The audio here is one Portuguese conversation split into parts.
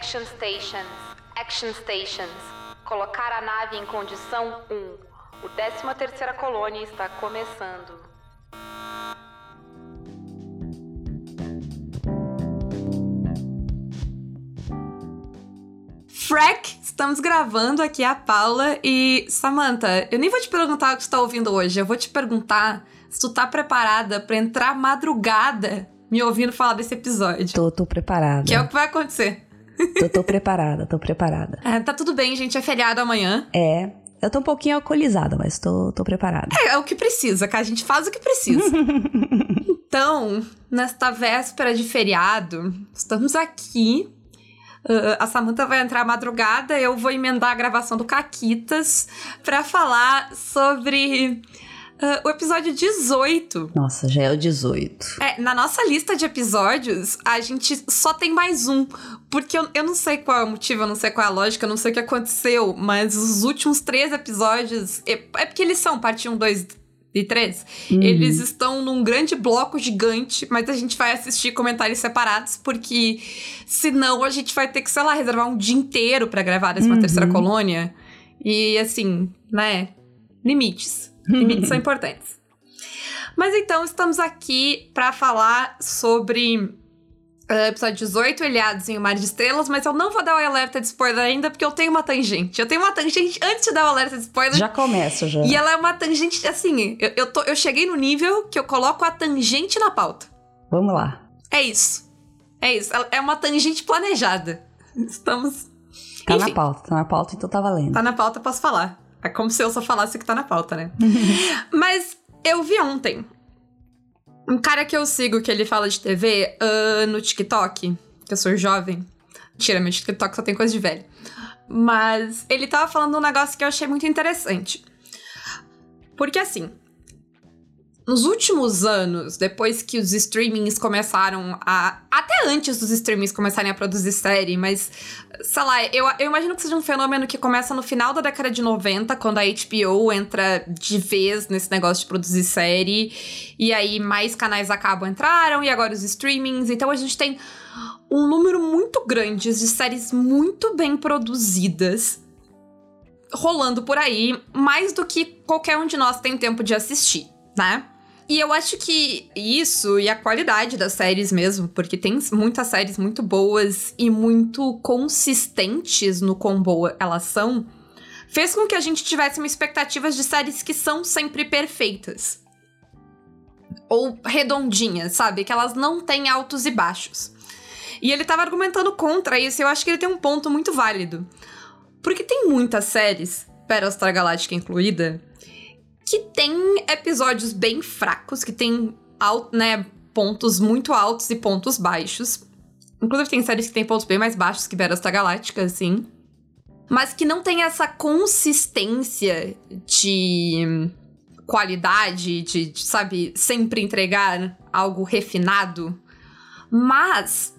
Action Stations, Action Stations. Colocar a nave em condição 1. O 13 terceira colônia está começando. Frack, estamos gravando aqui a Paula e Samantha, eu nem vou te perguntar o que você tá ouvindo hoje, eu vou te perguntar se tu tá preparada para entrar madrugada me ouvindo falar desse episódio. Tô, tô preparada. Que é o que vai acontecer. Tô, tô preparada, tô preparada. É, tá tudo bem, gente, é feriado amanhã. É, eu tô um pouquinho alcoolizada, mas tô, tô preparada. É, é o que precisa, cara, a gente faz o que precisa. então, nesta véspera de feriado, estamos aqui Uh, a Samantha vai entrar à madrugada, eu vou emendar a gravação do Caquitas para falar sobre uh, o episódio 18. Nossa, já é o 18. É, na nossa lista de episódios, a gente só tem mais um. Porque eu, eu não sei qual é o motivo, eu não sei qual é a lógica, eu não sei o que aconteceu, mas os últimos três episódios. É, é porque eles são parte 1, 2 e 3. Uhum. Eles estão num grande bloco gigante, mas a gente vai assistir comentários separados, porque senão a gente vai ter que, sei lá, reservar um dia inteiro para gravar décima uhum. terceira colônia. E assim, né? Limites. Limites são importantes. Mas então, estamos aqui para falar sobre Uh, episódio 18, Ilhados em O Mar de Estrelas, mas eu não vou dar o alerta de spoiler ainda, porque eu tenho uma tangente. Eu tenho uma tangente antes de dar o alerta de spoiler. Já começa, já. E ela é uma tangente, assim, eu, eu, tô, eu cheguei no nível que eu coloco a tangente na pauta. Vamos lá. É isso. É isso. É uma tangente planejada. Estamos. Tá Enfim. na pauta, tá na pauta, então tá valendo. Tá na pauta, posso falar. É como se eu só falasse que tá na pauta, né? mas eu vi ontem um cara que eu sigo, que ele fala de TV uh, no TikTok, que eu sou jovem. Tira, meu TikTok só tem coisa de velho. Mas ele tava falando um negócio que eu achei muito interessante. Porque assim, nos últimos anos, depois que os streamings começaram a. Até antes dos streamings começarem a produzir série, mas. Sei lá, eu, eu imagino que seja um fenômeno que começa no final da década de 90, quando a HBO entra de vez nesse negócio de produzir série. E aí mais canais acabam entraram, e agora os streamings. Então a gente tem um número muito grande de séries muito bem produzidas rolando por aí, mais do que qualquer um de nós tem tempo de assistir, né? E eu acho que isso e a qualidade das séries mesmo, porque tem muitas séries muito boas e muito consistentes no quão boa elas são, fez com que a gente tivesse uma expectativa de séries que são sempre perfeitas. Ou redondinhas, sabe? Que elas não têm altos e baixos. E ele tava argumentando contra isso, e eu acho que ele tem um ponto muito válido. Porque tem muitas séries, Battlestar Galáctica incluída, que tem episódios bem fracos, que tem né, pontos muito altos e pontos baixos. Inclusive, tem séries que tem pontos bem mais baixos que Battlestar Galáctica, assim. Mas que não tem essa consistência de qualidade, de, de, sabe, sempre entregar algo refinado. Mas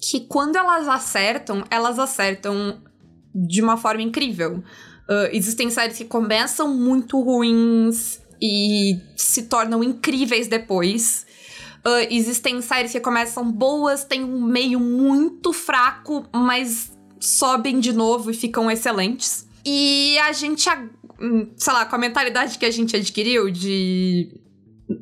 que quando elas acertam, elas acertam de uma forma incrível. Uh, existem séries que começam muito ruins e se tornam incríveis depois. Uh, existem séries que começam boas, tem um meio muito fraco, mas sobem de novo e ficam excelentes. E a gente, hum, sei lá, com a mentalidade que a gente adquiriu de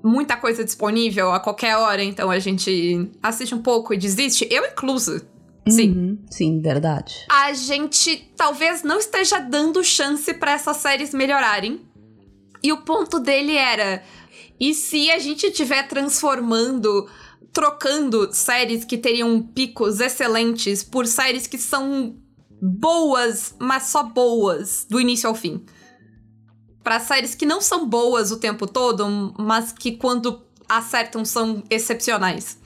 muita coisa disponível a qualquer hora, então a gente assiste um pouco e desiste, eu inclusa. Sim. Uhum, sim, verdade. A gente talvez não esteja dando chance para essas séries melhorarem. E o ponto dele era: e se a gente estiver transformando, trocando séries que teriam picos excelentes por séries que são boas, mas só boas, do início ao fim? Para séries que não são boas o tempo todo, mas que quando acertam são excepcionais.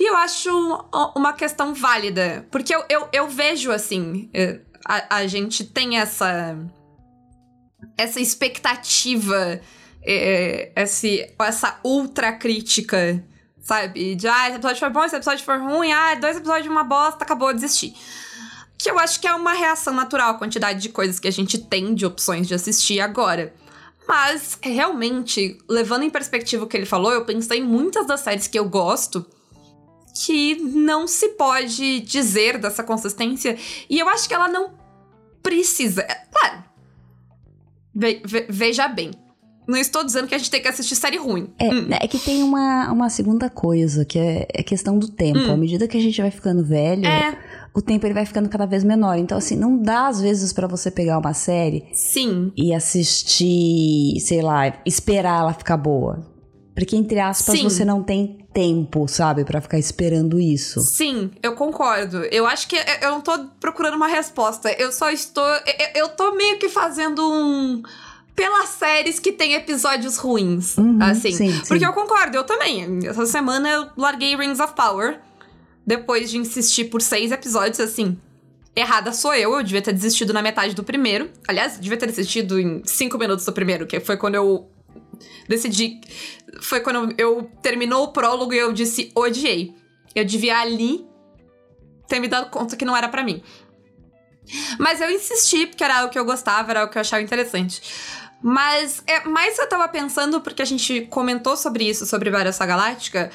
E eu acho uma questão válida, porque eu, eu, eu vejo assim, é, a, a gente tem essa, essa expectativa, é, esse, essa ultra crítica, sabe? De, ah, esse episódio foi bom, esse episódio foi ruim, ah, dois episódios de uma bosta, acabou, desistir. Que eu acho que é uma reação natural a quantidade de coisas que a gente tem de opções de assistir agora. Mas, realmente, levando em perspectiva o que ele falou, eu pensei em muitas das séries que eu gosto que não se pode dizer dessa consistência. E eu acho que ela não precisa. É, claro. Ve ve veja bem. Não estou dizendo que a gente tem que assistir série ruim. É, hum. é que tem uma, uma segunda coisa, que é, é questão do tempo. Hum. À medida que a gente vai ficando velho, é. o tempo ele vai ficando cada vez menor. Então, assim, não dá às vezes para você pegar uma série Sim. e assistir, sei lá, esperar ela ficar boa. Porque, entre aspas, Sim. você não tem tempo, sabe, para ficar esperando isso. Sim, eu concordo. Eu acho que eu não tô procurando uma resposta. Eu só estou. Eu, eu tô meio que fazendo um pelas séries que tem episódios ruins, uhum, assim. Sim, Porque sim. eu concordo, eu também. Essa semana eu larguei Rings of Power, depois de insistir por seis episódios, assim. Errada sou eu, eu devia ter desistido na metade do primeiro. Aliás, devia ter desistido em cinco minutos do primeiro, que foi quando eu decidi. Foi quando eu terminou o prólogo e eu disse odiei. Eu devia ali ter me dado conta que não era para mim. Mas eu insisti, porque era o que eu gostava, era o que eu achava interessante. Mas é mais eu tava pensando, porque a gente comentou sobre isso, sobre Battlestar Galáctica,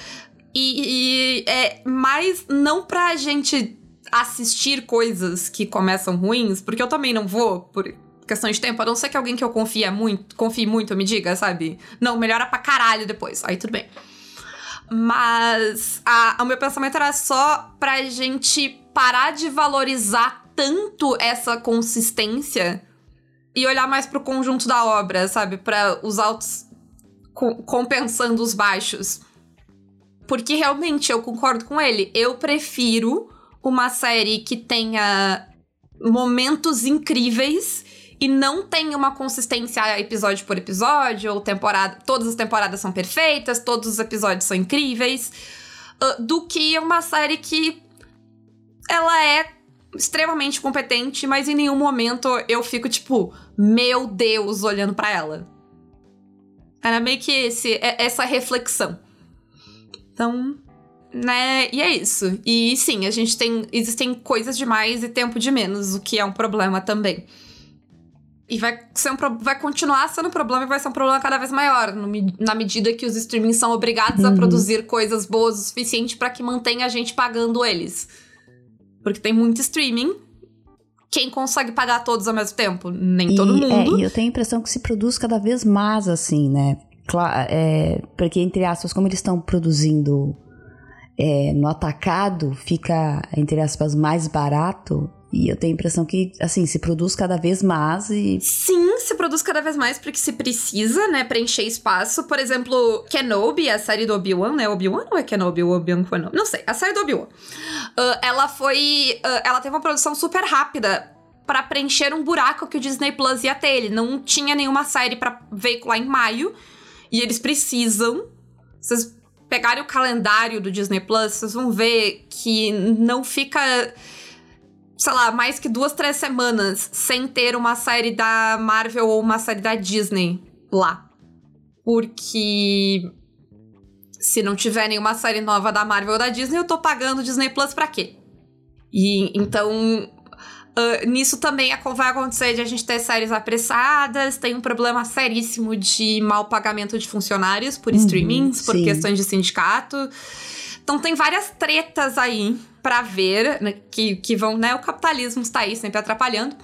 e, e é mais não pra gente assistir coisas que começam ruins, porque eu também não vou, por questão de tempo, a não ser que alguém que eu confie muito, confie muito me diga, sabe? Não, melhora pra caralho depois. Aí tudo bem. Mas a, o meu pensamento era só pra gente parar de valorizar tanto essa consistência e olhar mais pro conjunto da obra, sabe? Para os altos co compensando os baixos. Porque realmente eu concordo com ele. Eu prefiro uma série que tenha momentos incríveis e não tem uma consistência episódio por episódio, ou temporada. Todas as temporadas são perfeitas, todos os episódios são incríveis. Uh, do que uma série que ela é extremamente competente, mas em nenhum momento eu fico tipo, meu Deus, olhando para ela. Era meio que esse, é, essa reflexão. Então, né? E é isso. E sim, a gente tem. Existem coisas de mais e tempo de menos, o que é um problema também. E vai, ser um, vai continuar sendo um problema e vai ser um problema cada vez maior, no, na medida que os streamings são obrigados uhum. a produzir coisas boas o suficiente para que mantenha a gente pagando eles. Porque tem muito streaming. Quem consegue pagar todos ao mesmo tempo? Nem e, todo mundo. É, e eu tenho a impressão que se produz cada vez mais assim, né? Claro, é, porque, entre aspas, como eles estão produzindo é, no atacado, fica, entre aspas, mais barato. E eu tenho a impressão que, assim, se produz cada vez mais e. Sim, se produz cada vez mais porque se precisa, né, preencher espaço. Por exemplo, Kenobi, a série do Obi-Wan, né? Obi-Wan ou é Kenobi? Obi-Wan Kenobi? Não sei, a série do Obi-Wan. Uh, ela foi. Uh, ela teve uma produção super rápida para preencher um buraco que o Disney Plus ia ter. Ele não tinha nenhuma série para veicular em maio. E eles precisam. Vocês pegarem o calendário do Disney Plus, vocês vão ver que não fica sei lá, mais que duas, três semanas sem ter uma série da Marvel ou uma série da Disney lá. Porque se não tiver nenhuma série nova da Marvel ou da Disney, eu tô pagando Disney Plus pra quê? E então. Uh, nisso também vai acontecer de a gente ter séries apressadas, tem um problema seríssimo de mau pagamento de funcionários por uhum, streamings, por sim. questões de sindicato. Então tem várias tretas aí para ver, né, que, que vão, né? O capitalismo está aí sempre atrapalhando.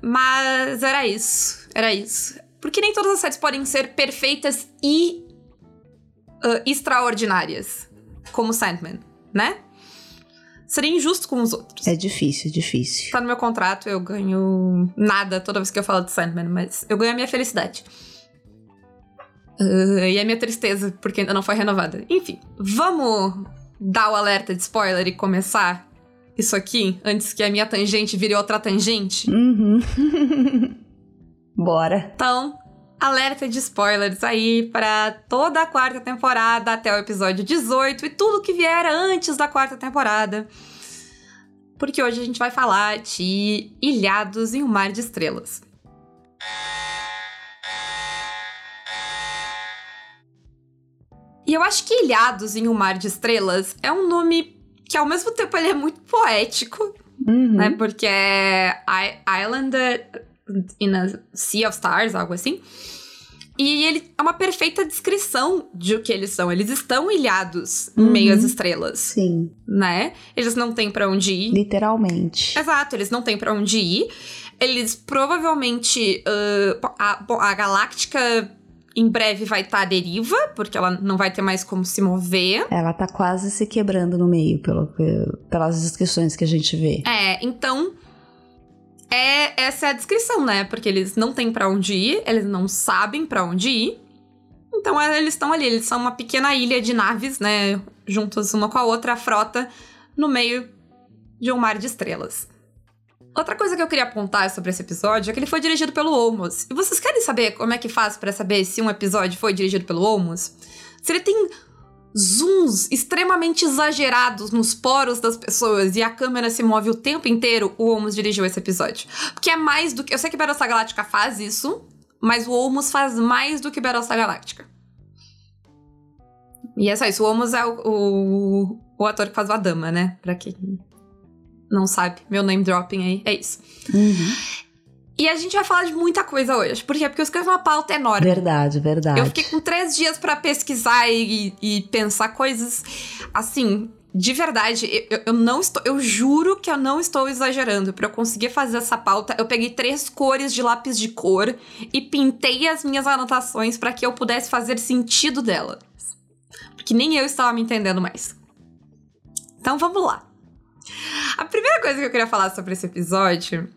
Mas era isso. Era isso. Porque nem todas as séries podem ser perfeitas e uh, extraordinárias. Como Sandman, né? Seria injusto com os outros. É difícil, é difícil. Tá no meu contrato, eu ganho nada toda vez que eu falo de Sandman, mas eu ganho a minha felicidade. Uh, e a minha tristeza, porque ainda não foi renovada. Enfim, vamos dar o alerta de spoiler e começar isso aqui antes que a minha tangente vire outra tangente? Uhum. Bora. Então, alerta de spoilers aí para toda a quarta temporada até o episódio 18 e tudo que vier antes da quarta temporada. Porque hoje a gente vai falar de Ilhados em um Mar de Estrelas. E eu acho que Ilhados em um Mar de Estrelas é um nome que ao mesmo tempo ele é muito poético, uhum. né? Porque é Island in a Sea of Stars, algo assim. E ele é uma perfeita descrição de o que eles são. Eles estão ilhados em meio às estrelas, Sim, né? Eles não têm pra onde ir. literalmente. Exato, eles não têm pra onde ir. Eles provavelmente. ah, a, a Galáctica em breve vai estar à deriva, porque ela não vai ter mais como se mover. Ela tá quase se quebrando no meio, pelo, pe- pelas descrições que a gente vê. É, então. É, essa é a descrição, né? Porque eles não têm pra onde ir, eles não sabem pra onde ir. Então é, eles estão ali, eles são uma pequena ilha de naves, né? Juntas uma com a outra, a frota, no meio de um mar de estrelas. Outra coisa que eu queria apontar sobre esse episódio é que ele foi dirigido pelo Olmos. E vocês querem saber como é que faz pra saber se um episódio foi dirigido pelo Olmos? Se ele tem zooms extremamente exagerados nos poros das pessoas e a câmera se move o tempo inteiro, o Olmos dirigiu esse episódio. Porque é mais do que. Eu sei que Battlestar Galactica faz isso, mas o Olmos faz mais do que Battlestar Galactica. E é só isso. O Olmos é o, o, o ator que faz o Adama, né? Pra quem não sabe, meu name dropping aí, é isso. Uhum. E a gente vai falar de muita coisa hoje. Por quê? Porque eu escrevi uma pauta enorme. Verdade, verdade. Eu fiquei com três dias pra pesquisar e, e pensar coisas assim. De verdade, eu, eu não estou. Eu juro que eu não estou exagerando. Pra eu conseguir fazer essa pauta, eu peguei três cores de lápis de cor e pintei as minhas anotações pra que eu pudesse fazer sentido delas. Porque nem eu estava me entendendo mais. Então vamos lá. A primeira coisa que eu queria falar sobre esse episódio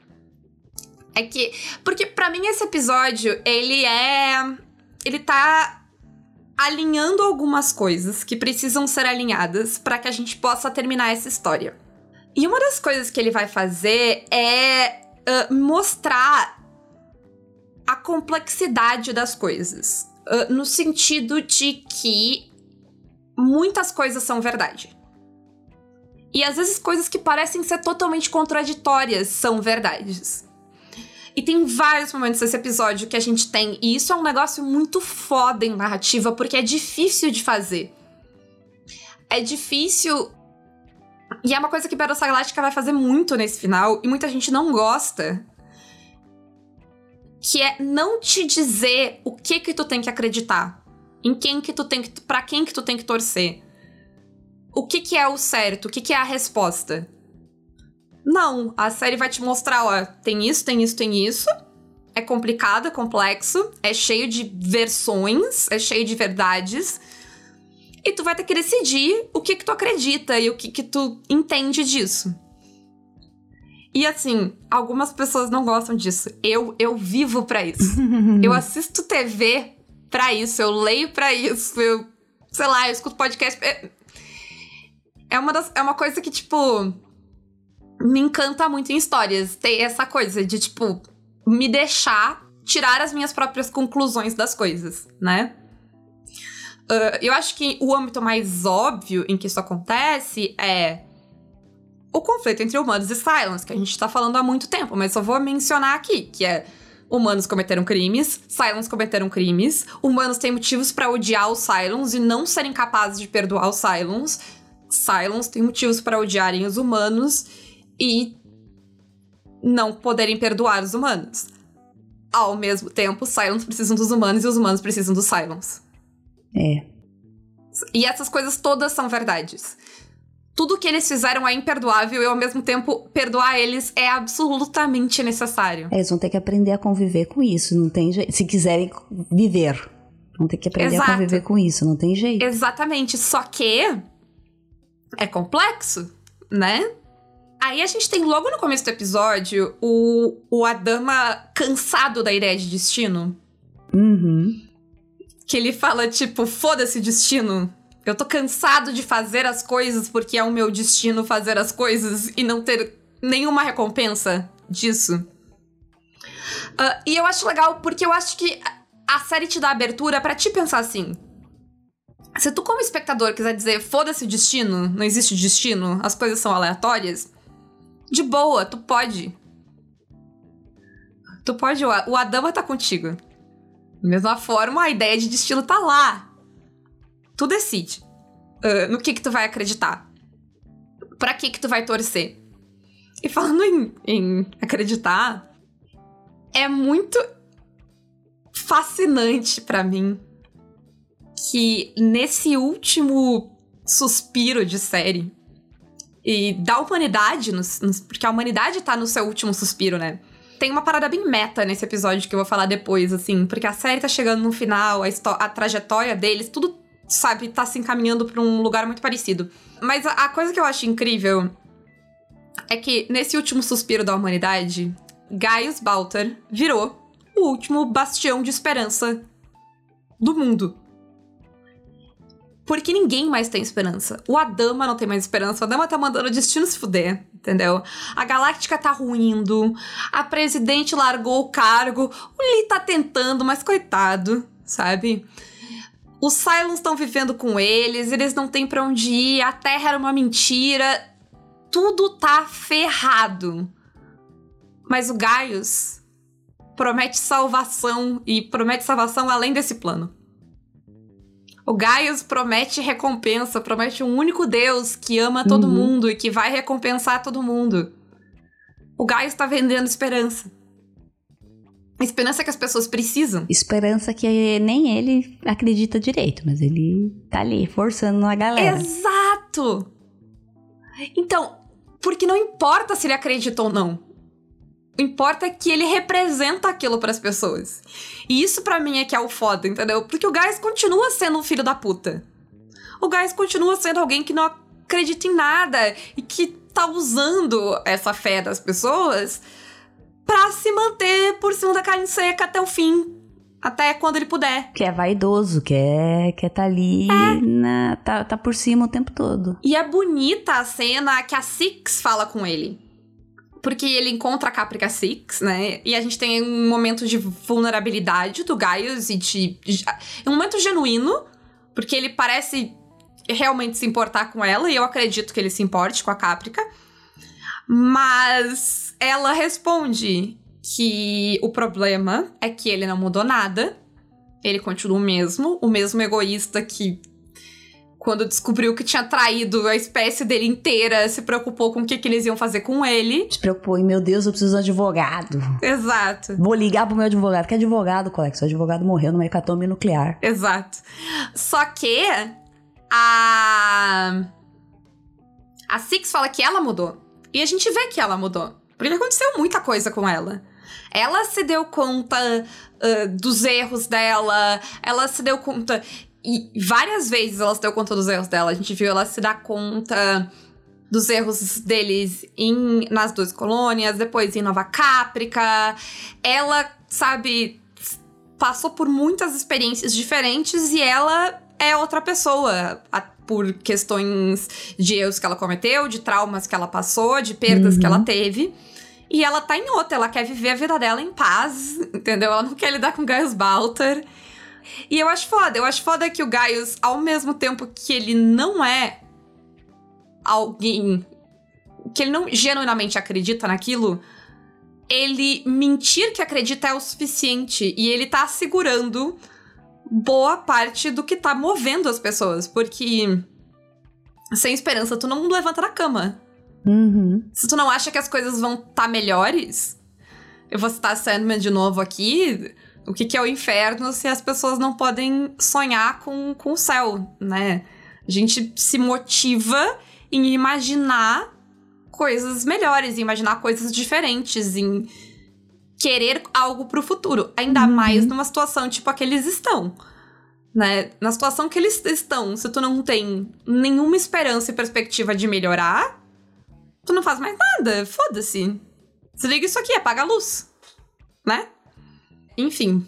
é que. Porque pra mim esse episódio, ele é. Ele tá alinhando algumas coisas que precisam ser alinhadas pra que a gente possa terminar essa história. E uma das coisas que ele vai fazer é ah, mostrar a complexidade das coisas. Ah, no sentido de que muitas coisas são verdade. E às vezes coisas que parecem ser totalmente contraditórias são verdades. E tem vários momentos nesse episódio que a gente tem, e isso é um negócio muito foda em narrativa, porque é difícil de fazer. É difícil. E é uma coisa que Battlestar Galactica vai fazer muito nesse final, e muita gente não gosta. Que é não te dizer o que que tu tem que acreditar. Em quem que tu tem que. Pra quem que tu tem que torcer. O que que é o certo? O que que é a resposta? Não, a série vai te mostrar, ó, tem isso, tem isso, tem isso. É complicado, é complexo, é cheio de versões, é cheio de verdades. E tu vai ter que decidir o que que tu acredita e o que que tu entende disso. E assim, algumas pessoas não gostam disso. Eu eu vivo pra isso. eu assisto TV pra isso, eu leio pra isso, eu sei lá, eu escuto podcast. É, uma das, é uma coisa que tipo me encanta muito em histórias. Ter essa coisa de, tipo, me deixar tirar as minhas próprias conclusões das coisas, né? Uh, eu acho que o âmbito mais óbvio em que isso acontece é o conflito entre humanos e Cylons, que a gente tá falando há muito tempo, mas só vou mencionar aqui, que é humanos cometeram crimes, Cylons cometeram crimes, humanos têm motivos pra odiar os Cylons e não serem capazes de perdoar os Cylons, Cylons têm motivos pra odiarem os humanos e não poderem perdoar os humanos. Ao mesmo tempo, os Cylons precisam dos humanos e os humanos precisam dos Cylons. É. E essas coisas todas são verdades. Tudo que eles fizeram é imperdoável e, ao mesmo tempo, perdoar eles é absolutamente necessário. Eles vão ter que aprender a conviver com isso, não tem jeito. Se quiserem viver, vão ter que aprender Exato. a conviver com isso, não tem jeito. Exatamente. Só que é complexo, né? Aí a gente tem logo no começo do episódio o, o Adama cansado da ideia de destino. Uhum. Que ele fala, tipo, foda-se destino. Eu tô cansado de fazer as coisas porque é o meu destino fazer as coisas e não ter nenhuma recompensa disso. Ah, e eu acho legal porque eu acho que a série te dá abertura pra te pensar assim. Se tu, como espectador, quiser dizer foda-se o destino, não existe destino, as coisas são aleatórias, de boa, tu pode. Tu pode, o Adama tá contigo. Da mesma forma, a ideia de destino tá lá. Tu decide uh, no que que tu vai acreditar. Pra que que tu vai torcer. E falando em, em acreditar, é muito fascinante para mim que nesse último suspiro de série e da humanidade, porque a humanidade tá no seu último suspiro, né? Tem uma parada bem meta nesse episódio que eu vou falar depois, assim, porque a série tá chegando no final, a, a trajetória deles, tudo, sabe, tá se encaminhando pra um lugar muito parecido. Mas a, a coisa que eu acho incrível é que nesse último suspiro da humanidade, Gaius Baltar virou o último bastião de esperança do mundo. Porque ninguém mais tem esperança. O Adama não tem mais esperança. O Adama tá mandando o destino se fuder, entendeu? A Galáctica tá ruindo. A presidente largou o cargo. O Lee tá tentando, mas coitado, sabe? Os Cylons estão vivendo com eles, eles não têm para onde ir, a Terra era uma mentira. Tudo tá ferrado. Mas o Gaius promete salvação e promete salvação além desse plano. O Gaius promete recompensa, promete um único Deus que ama todo uhum. mundo e que vai recompensar todo mundo. O Gaius tá vendendo esperança. Esperança que as pessoas precisam. Esperança que nem ele acredita direito, mas ele tá ali forçando a galera. Exato! Então, porque não importa se ele acredita ou não. O importa é que ele representa aquilo para as pessoas. E isso para mim é que é o foda, entendeu? Porque o Gás continua sendo um filho da puta. O Gás continua sendo alguém que não acredita em nada e que tá usando essa fé das pessoas para se manter por cima da carne seca até o fim. Até quando ele puder. Que é vaidoso, que é, que é tá ali, é. Na, tá, tá por cima o tempo todo. E é bonita a cena que a Six fala com ele porque ele encontra a Caprica Six, né? E a gente tem um momento de vulnerabilidade do Gaius e de, de. Um momento genuíno, porque ele parece realmente se importar com ela, e eu acredito que ele se importe com a Caprica. Mas ela responde que o problema é que ele não mudou nada. Ele continua o mesmo, o mesmo egoísta que quando descobriu que tinha traído a espécie dele inteira, se preocupou com o que, que eles iam fazer com ele. Se preocupou em, meu Deus, eu preciso de um advogado. Exato. Vou ligar pro meu advogado. Que advogado, colega? Seu advogado morreu numa hecatombe nuclear. Exato. Só que a. A Six fala que ela mudou. E a gente vê que ela mudou. Porque aconteceu muita coisa com ela. Ela se deu conta uh, dos erros dela, ela se deu conta e várias vezes ela se deu conta dos erros dela. A gente viu ela se dar conta dos erros deles em, nas duas colônias, depois em Nova Cáprica. Ela, sabe, passou por muitas experiências diferentes e ela é outra pessoa. A, por questões de erros que ela cometeu, de traumas que ela passou, de perdas uhum. que ela uhum. teve. E ela tá em outra, ela quer viver a vida dela em paz, entendeu? Ela não quer lidar com Gaius Balter. E eu acho foda. Eu acho foda que o Gaius, ao mesmo tempo que ele não é alguém que ele não genuinamente acredita naquilo, ele mentir que acredita é o suficiente. E ele tá segurando boa parte do que tá movendo as pessoas. Porque sem esperança, tu não levanta da cama. Uhum. Se tu não acha que as coisas vão estar tá melhores, eu vou citar Sandman de novo aqui. O que, que é o inferno se as pessoas não podem sonhar com, com o céu, né? A gente se motiva em imaginar coisas melhores, em imaginar coisas diferentes, em querer algo pro futuro. Ainda uhum. mais numa situação tipo a que eles estão. Né? Na situação que eles estão, se tu não tem nenhuma esperança e perspectiva de melhorar, tu não faz mais nada. Foda-se. Desliga isso aqui, apaga a luz. Né? Enfim,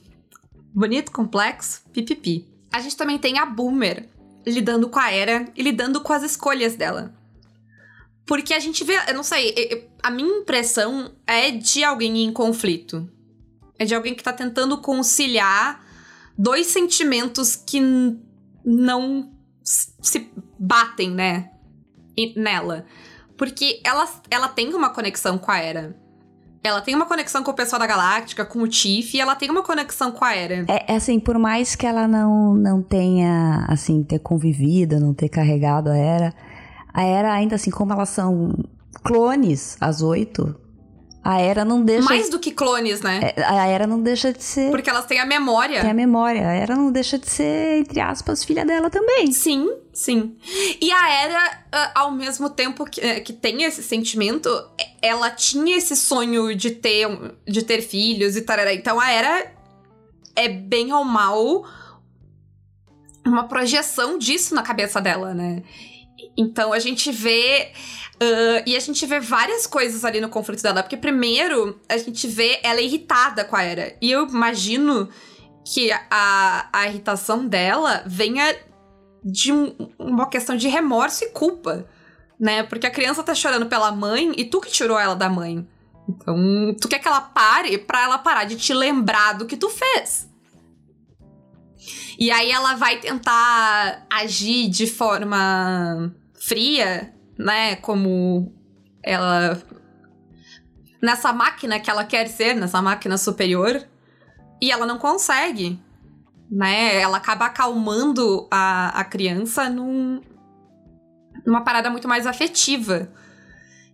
bonito, complexo, pipipi. A gente também tem a Boomer lidando com a Era e lidando com as escolhas dela. Porque a gente vê, eu não sei, a minha impressão é de alguém em conflito. É de alguém que tá tentando conciliar dois sentimentos que não se batem, né? Nela. Porque ela, ela tem uma conexão com a Era. Ela tem uma conexão com o pessoal da Galáctica, com o Tiff, e ela tem uma conexão com a Era. É, é, assim, por mais que ela não, não tenha, assim, ter convivido, não ter carregado a Era, a Era ainda assim, como elas são clones, as oito, A Era não deixa. Mais do que clones, né? É, a Era não deixa de ser. Porque elas têm a memória. Tem a memória. A Era não deixa de ser, entre aspas, filha dela também. Sim, sim. E a Era, ah, ao mesmo tempo que, eh, que tem esse sentimento, ela tinha esse sonho de ter, de ter filhos e tal. Então a Era é bem ou mal uma projeção disso na cabeça dela, né? Então a gente vê. Uh, e a gente vê várias coisas ali no conflito dela. Porque, primeiro, a gente vê ela irritada com a Era. E eu imagino que a, a irritação dela venha de um, uma questão de remorso e culpa, né? Porque a criança tá chorando pela mãe e tu que tirou ela da mãe. Então, tu quer que ela pare pra ela parar de te lembrar do que tu fez. E aí ela vai tentar agir de forma fria, né? Como ela. Nessa máquina que ela quer ser, nessa máquina superior. E ela não consegue. Né? Ela acaba acalmando a, a criança num, numa parada muito mais afetiva.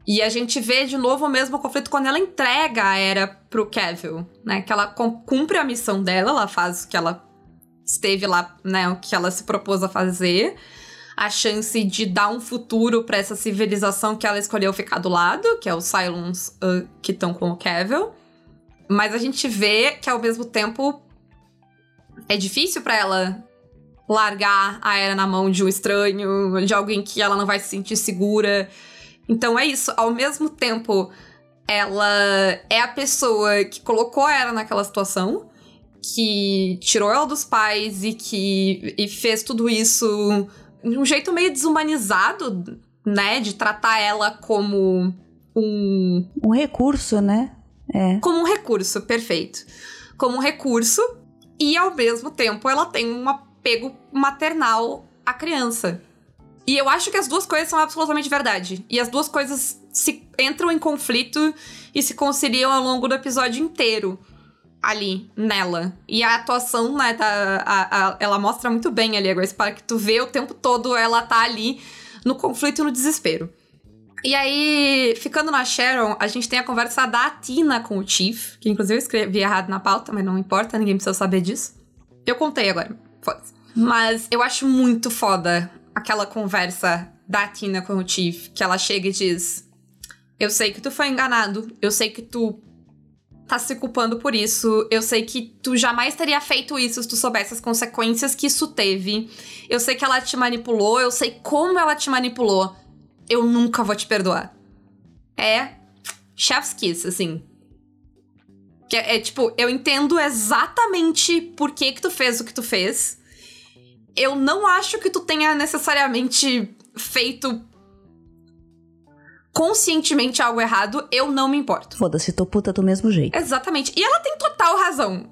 E a gente vê de novo o mesmo conflito quando ela entrega a Era pro Kevin, né? Que ela cumpre a missão dela, ela faz o que ela esteve lá, né, o que ela se propôs a fazer, a chance de dar um futuro para essa civilização que ela escolheu ficar do lado, que é os Cylons uh, que estão com o Kevin. Mas a gente vê que ao mesmo tempo é difícil para ela largar a Era na mão de um estranho, de alguém que ela não vai se sentir segura. Então é isso, ao mesmo tempo ela é a pessoa que colocou a Era naquela situação, que tirou ela dos pais e que e fez tudo isso um jeito meio desumanizado, né? De tratar ela como um. Um recurso, né? É. Como um recurso, perfeito. Como um recurso, e ao mesmo tempo ela tem um apego maternal à criança. E eu acho que as duas coisas são absolutamente verdade. E as duas coisas se entram em conflito e se conciliam ao longo do episódio inteiro ali nela. E a atuação, né, tá, a, a, ela mostra muito bem ali a Grace Park, que tu vê o tempo todo ela tá ali no conflito e no desespero. E aí, ficando na Sharon, a gente tem a conversa da Tina com o Chief, que inclusive eu escrevi errado na pauta, mas não importa, ninguém precisa saber disso. Eu contei agora, foda -se. Mas eu acho muito foda aquela conversa da Tina com o Chief, que ela chega e diz: Eu sei que tu foi enganado, eu sei que tu tá se culpando por isso. Eu sei que tu jamais teria feito isso se tu soubesse as consequências que isso teve. Eu sei que ela te manipulou, eu sei como ela te manipulou. Eu nunca vou te perdoar. É chef's kiss, assim. É, é, tipo, eu entendo exatamente por que que tu fez o que tu fez. Eu não acho que tu tenha necessariamente feito conscientemente algo errado, eu não me importo. Foda-se, tô puta do mesmo jeito. Exatamente. E ela tem total razão.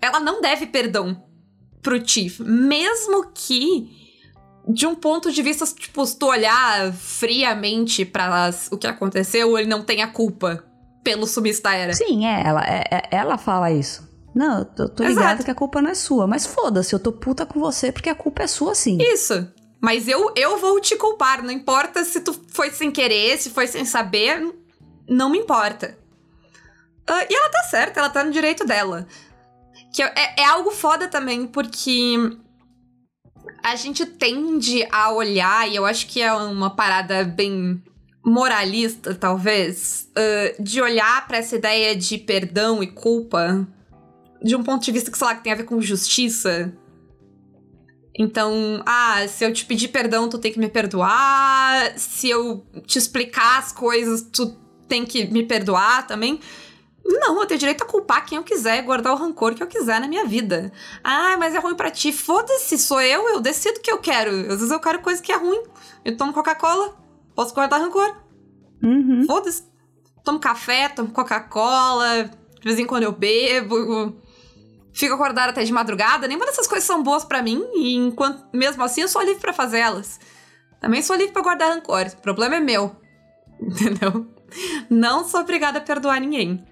Ela não deve perdão pro Chief, mesmo que de um ponto de vista, tipo, se tu olhar friamente para o que aconteceu, ele não tem a culpa pelo sumiço da era. Sim, é, ela, é, é, ela fala isso. Não, eu tô, tô ligada que a culpa não é sua, mas foda-se, eu tô puta com você porque a culpa é sua sim. Isso. Mas eu, eu vou te culpar, não importa se tu foi sem querer, se foi sem saber, não me importa. Uh, e ela tá certa, ela tá no direito dela. Que é, é algo foda também, porque a gente tende a olhar, e eu acho que é uma parada bem moralista, talvez, uh, de olhar para essa ideia de perdão e culpa de um ponto de vista que, sei lá, que tem a ver com justiça. Então, ah, se eu te pedir perdão, tu tem que me perdoar. Se eu te explicar as coisas, tu tem que me perdoar também. Não, eu tenho direito a culpar quem eu quiser, guardar o rancor que eu quiser na minha vida. Ah, mas é ruim para ti. Foda-se, sou eu, eu decido o que eu quero. Às vezes eu quero coisa que é ruim. Eu tomo Coca-Cola, posso guardar rancor. Uhum. Foda-se. Tomo café, tomo Coca-Cola, de vez em quando eu bebo fico acordada até de madrugada, nenhuma dessas coisas são boas para mim, e enquanto mesmo assim eu sou livre para fazer elas. Também sou livre para guardar rancor. O problema é meu. Entendeu? Não sou obrigada a perdoar ninguém.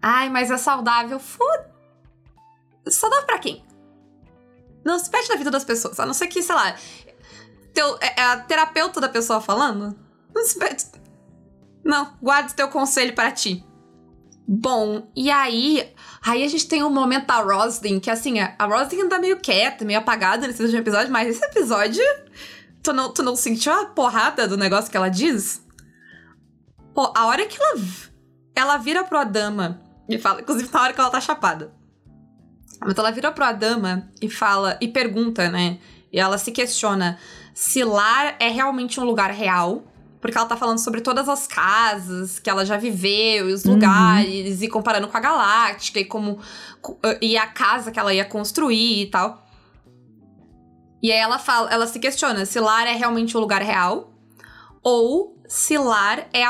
Ai, mas é saudável. Foda. Saudável pra quem? Não se mete na vida das pessoas. A não ser que, sei lá, teu, é, é a terapeuta da pessoa falando. Não se mete. Não, guarda o teu conselho para ti. Bom, e aí. Aí a gente tem um momento da Roslyn, que assim, a Roslyn anda meio quieta, meio apagada nesse último episódio, mas esse episódio. Tu não, tu não sentiu a porrada do negócio que ela diz? Pô, a hora que ela. Ela vira pro Adama e fala. Inclusive na hora que ela tá chapada. Mas ela vira pro Adama e fala. E pergunta, né? E ela se questiona se lar é realmente um lugar real porque ela tá falando sobre todas as casas que ela já viveu, e os uhum. lugares, e comparando com a Galáctica, e como. e a casa que ela ia construir e tal. E aí ela fala, ela se questiona se lar é realmente um lugar real, ou Silar é,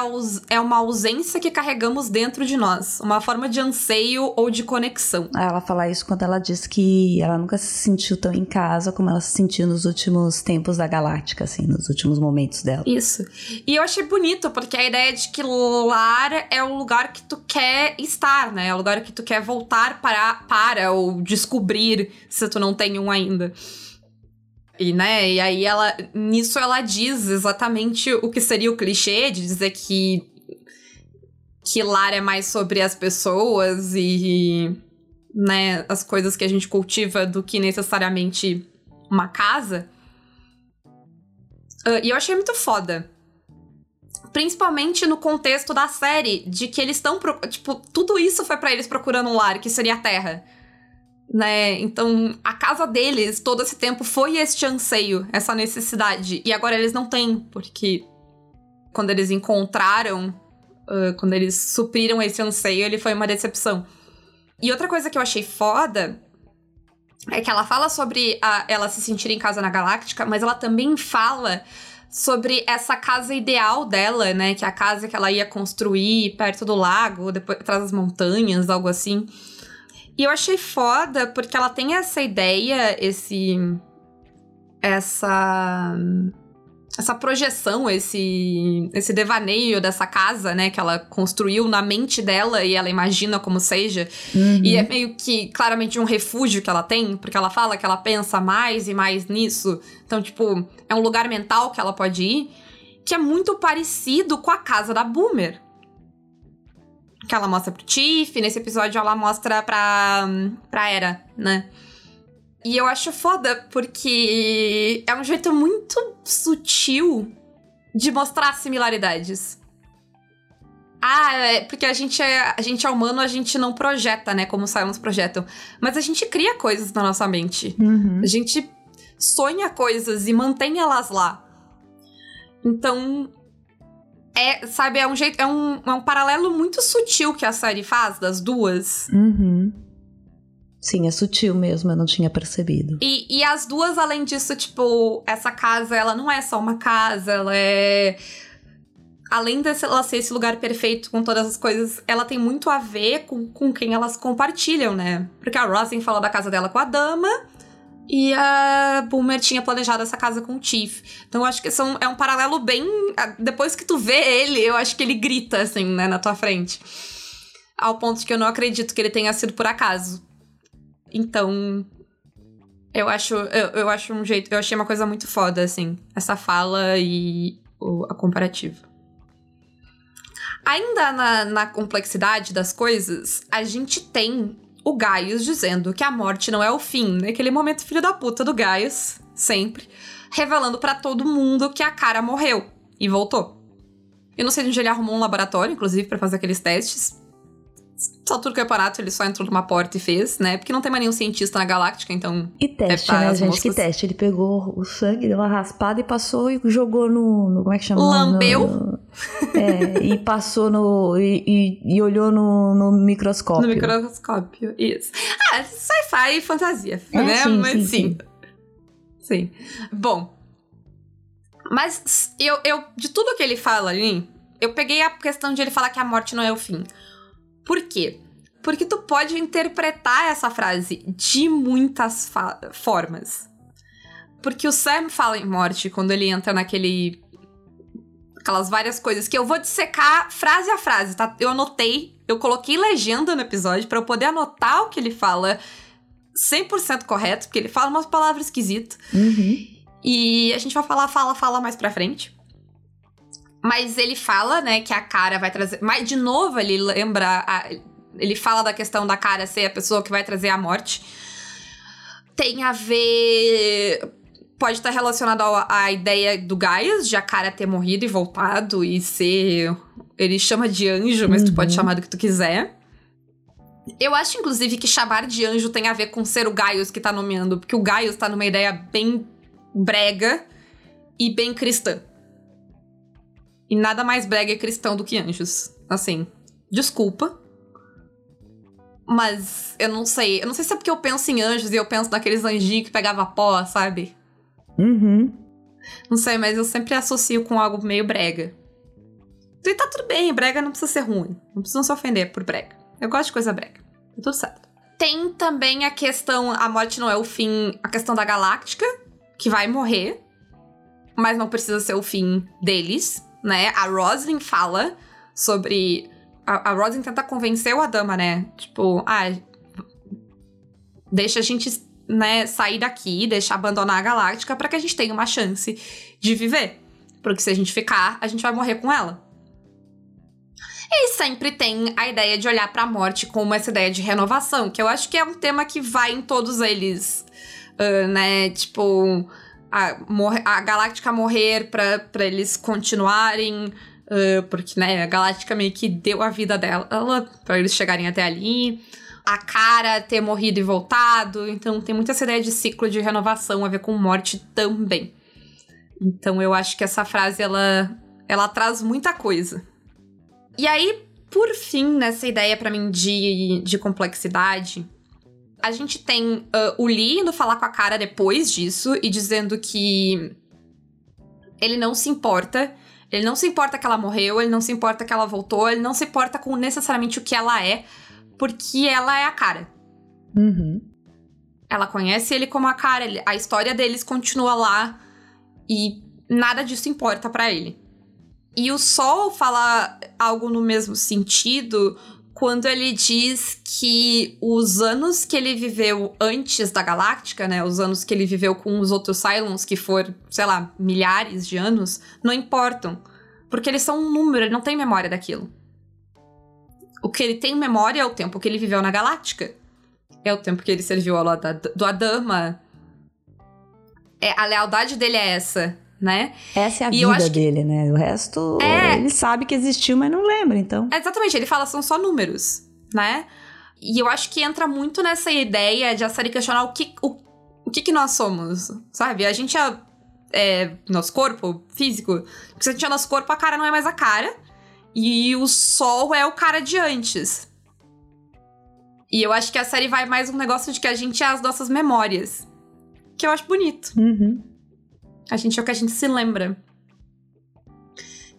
é uma ausência que carregamos dentro de nós, uma forma de anseio ou de conexão. Ela fala isso quando ela diz que ela nunca se sentiu tão em casa como ela se sentiu nos últimos tempos da Galáctica, assim, nos últimos momentos dela. Isso. E eu achei bonito, porque a ideia de que lar é o lugar que tu quer estar, né? É o lugar que tu quer voltar para, para ou descobrir se tu não tem um ainda. E, né, e aí ela. Nisso ela diz exatamente o que seria o clichê de dizer que. Que lar é mais sobre as pessoas e. Né, as coisas que a gente cultiva do que necessariamente uma casa. Uh, e eu achei muito foda. Principalmente no contexto da série, de que eles estão. Tipo, tudo isso foi para eles procurando um lar, que seria a Terra né? Então, a casa deles, todo esse tempo, foi este anseio, essa necessidade. E agora eles não têm, porque quando eles encontraram, uh, quando eles supriram esse anseio, ele foi uma decepção. E outra coisa que eu achei foda é que ela fala sobre a, ela se sentir em casa na Galáctica, mas ela também fala sobre essa casa ideal dela, né? Que é a casa que ela ia construir perto do lago, depois atrás das montanhas, algo assim. E eu achei foda porque ela tem essa ideia, esse. Essa. Essa projeção, esse, esse devaneio dessa casa, né, que ela construiu na mente dela e ela imagina como seja. Uhum. E é meio que claramente um refúgio que ela tem, porque ela fala que ela pensa mais e mais nisso. Então, tipo, é um lugar mental que ela pode ir, que é muito parecido com a casa da Boomer que ela mostra pro Tiff, nesse episódio ela mostra pra, pra Era, né? E eu acho foda porque é um jeito muito sutil de mostrar similaridades. Ah, é porque a gente é, a gente é humano, a gente não projeta, né? Como os Cylons projetam. Mas a gente cria coisas na nossa mente. Uhum. A gente sonha coisas e mantém elas lá. Então, é, sabe, é um jeito. É um, é um paralelo muito sutil que a série faz das duas. Uhum. Sim, é sutil mesmo, eu não tinha percebido. E, e as duas, além disso, tipo, essa casa, ela não é só uma casa, ela é. Além de ela ser esse lugar perfeito com todas as coisas, ela tem muito a ver com, com quem elas compartilham, né? Porque a Rosin falou da casa dela com a dama, e a Boomer tinha planejado essa casa com o Tiff. Então eu acho que são, é um paralelo bem. Depois que tu vê ele, eu acho que ele grita, assim, né, na tua frente. Ao ponto que eu não acredito que ele tenha sido por acaso. Então. Eu acho, eu, eu acho um jeito. Eu achei uma coisa muito foda, assim. Essa fala e o, a comparativa. Ainda na, na complexidade das coisas, a gente tem o Gaius dizendo que a morte não é o fim, naquele momento filho da puta do Gaius, sempre, revelando para todo mundo que a cara morreu e voltou. Eu não sei onde ele arrumou um laboratório, inclusive, para fazer aqueles testes, só tudo campeonato ele só entrou numa porta e fez, né? Porque não tem mais nenhum cientista na Galáctica, então. E teste, né, gente? Moscas. Que teste? Ele pegou o sangue, deu uma raspada e passou e jogou no. no como é que chama? Lambeu? No, é, e passou no. E, e, e, olhou no, no microscópio. No microscópio, isso. Ah, sci-fi e fantasia, é, né? Sim, Mas sim, sim. Sim. sim. Bom. Mas eu, eu, de tudo que ele fala ali, eu peguei a questão de ele falar que a morte não é o fim. Por quê? Porque tu pode interpretar essa frase de muitas formas. Porque o Sam fala em morte quando ele entra naquele. Aquelas várias coisas que eu vou dissecar frase a frase, tá? Eu anotei, eu coloquei legenda no episódio para eu poder anotar o que ele fala 100% correto, porque ele fala umas palavras esquisitas. Uhum. E a gente vai falar, fala, fala mais pra frente. Mas ele fala, né, que a cara vai trazer. Mas, de novo, ele lembra. A... Ele fala da questão da cara ser a pessoa que vai trazer a morte. Tem a ver. Pode estar relacionado à ideia do Gaius, de a cara ter morrido e voltado e ser. Ele chama de anjo, mas uhum. tu pode uhum. chamar do que tu quiser. Eu acho, inclusive, que chamar de anjo tem a ver com ser o Gaius que tá nomeando, porque o Gaius tá numa ideia bem brega e bem cristã. E nada mais brega cristão do que anjos. Assim, desculpa. Mas eu não sei. Eu não sei se é porque eu penso em anjos e eu penso naqueles anjinhos que pegava pó, sabe? Uhum. Não sei, mas eu sempre associo com algo meio brega. E tá tudo bem, brega não precisa ser ruim. Não precisam se ofender por brega. Eu gosto de coisa brega. Tá tudo certo. Tem também a questão, a morte não é o fim, a questão da galáctica, que vai morrer, mas não precisa ser o fim deles, né? A Roslyn fala sobre. A, a Roslyn tenta convencer o Adama, né? Tipo, ah, deixa a gente né, sair daqui, deixar abandonar a galáctica para que a gente tenha uma chance de viver. Porque se a gente ficar, a gente vai morrer com ela. E sempre tem a ideia de olhar para a morte como essa ideia de renovação, que eu acho que é um tema que vai em todos eles, uh, né? Tipo, a, a Galáctica morrer para eles continuarem, uh, porque, né, a Galáctica meio que deu a vida dela para eles chegarem até ali. A cara ter morrido e voltado, então tem muita essa ideia de ciclo de renovação a ver com morte também. Então eu acho que essa frase ela, ela traz muita coisa. E aí, por fim, nessa ideia para mim de, de complexidade, a gente tem uh, o Lee indo falar com a cara depois disso e dizendo que ele não se importa. Ele não se importa que ela morreu, ele não se importa que ela voltou, ele não se importa com necessariamente o que ela é, porque ela é a cara. Uhum. Ela conhece ele como a cara, a história deles continua lá e nada disso importa para ele. E o Sol fala algo no mesmo sentido quando ele diz que os anos que ele viveu antes da Galáctica, né, os anos que ele viveu com os outros Cylons, que foram, sei lá, milhares de anos, não importam. Porque eles são um número, ele não tem memória daquilo. O que ele tem memória é o tempo que ele viveu na Galáctica. É o tempo que ele serviu ao lado do Adama. É, a lealdade dele é essa né? Essa é a e vida dele, que... né? O resto, é... ele sabe que existiu, mas não lembra, então. exatamente, ele fala são só números, né? E eu acho que entra muito nessa ideia de a série questionar o que, o, o que, que nós somos, sabe? A gente é, é nosso corpo físico. Porque se a gente é nosso corpo, a cara não é mais a cara. E o sol é o cara de antes. E eu acho que a série vai mais um negócio de que a gente é as nossas memórias. Que eu acho bonito. Uhum. A gente é o que a gente se lembra.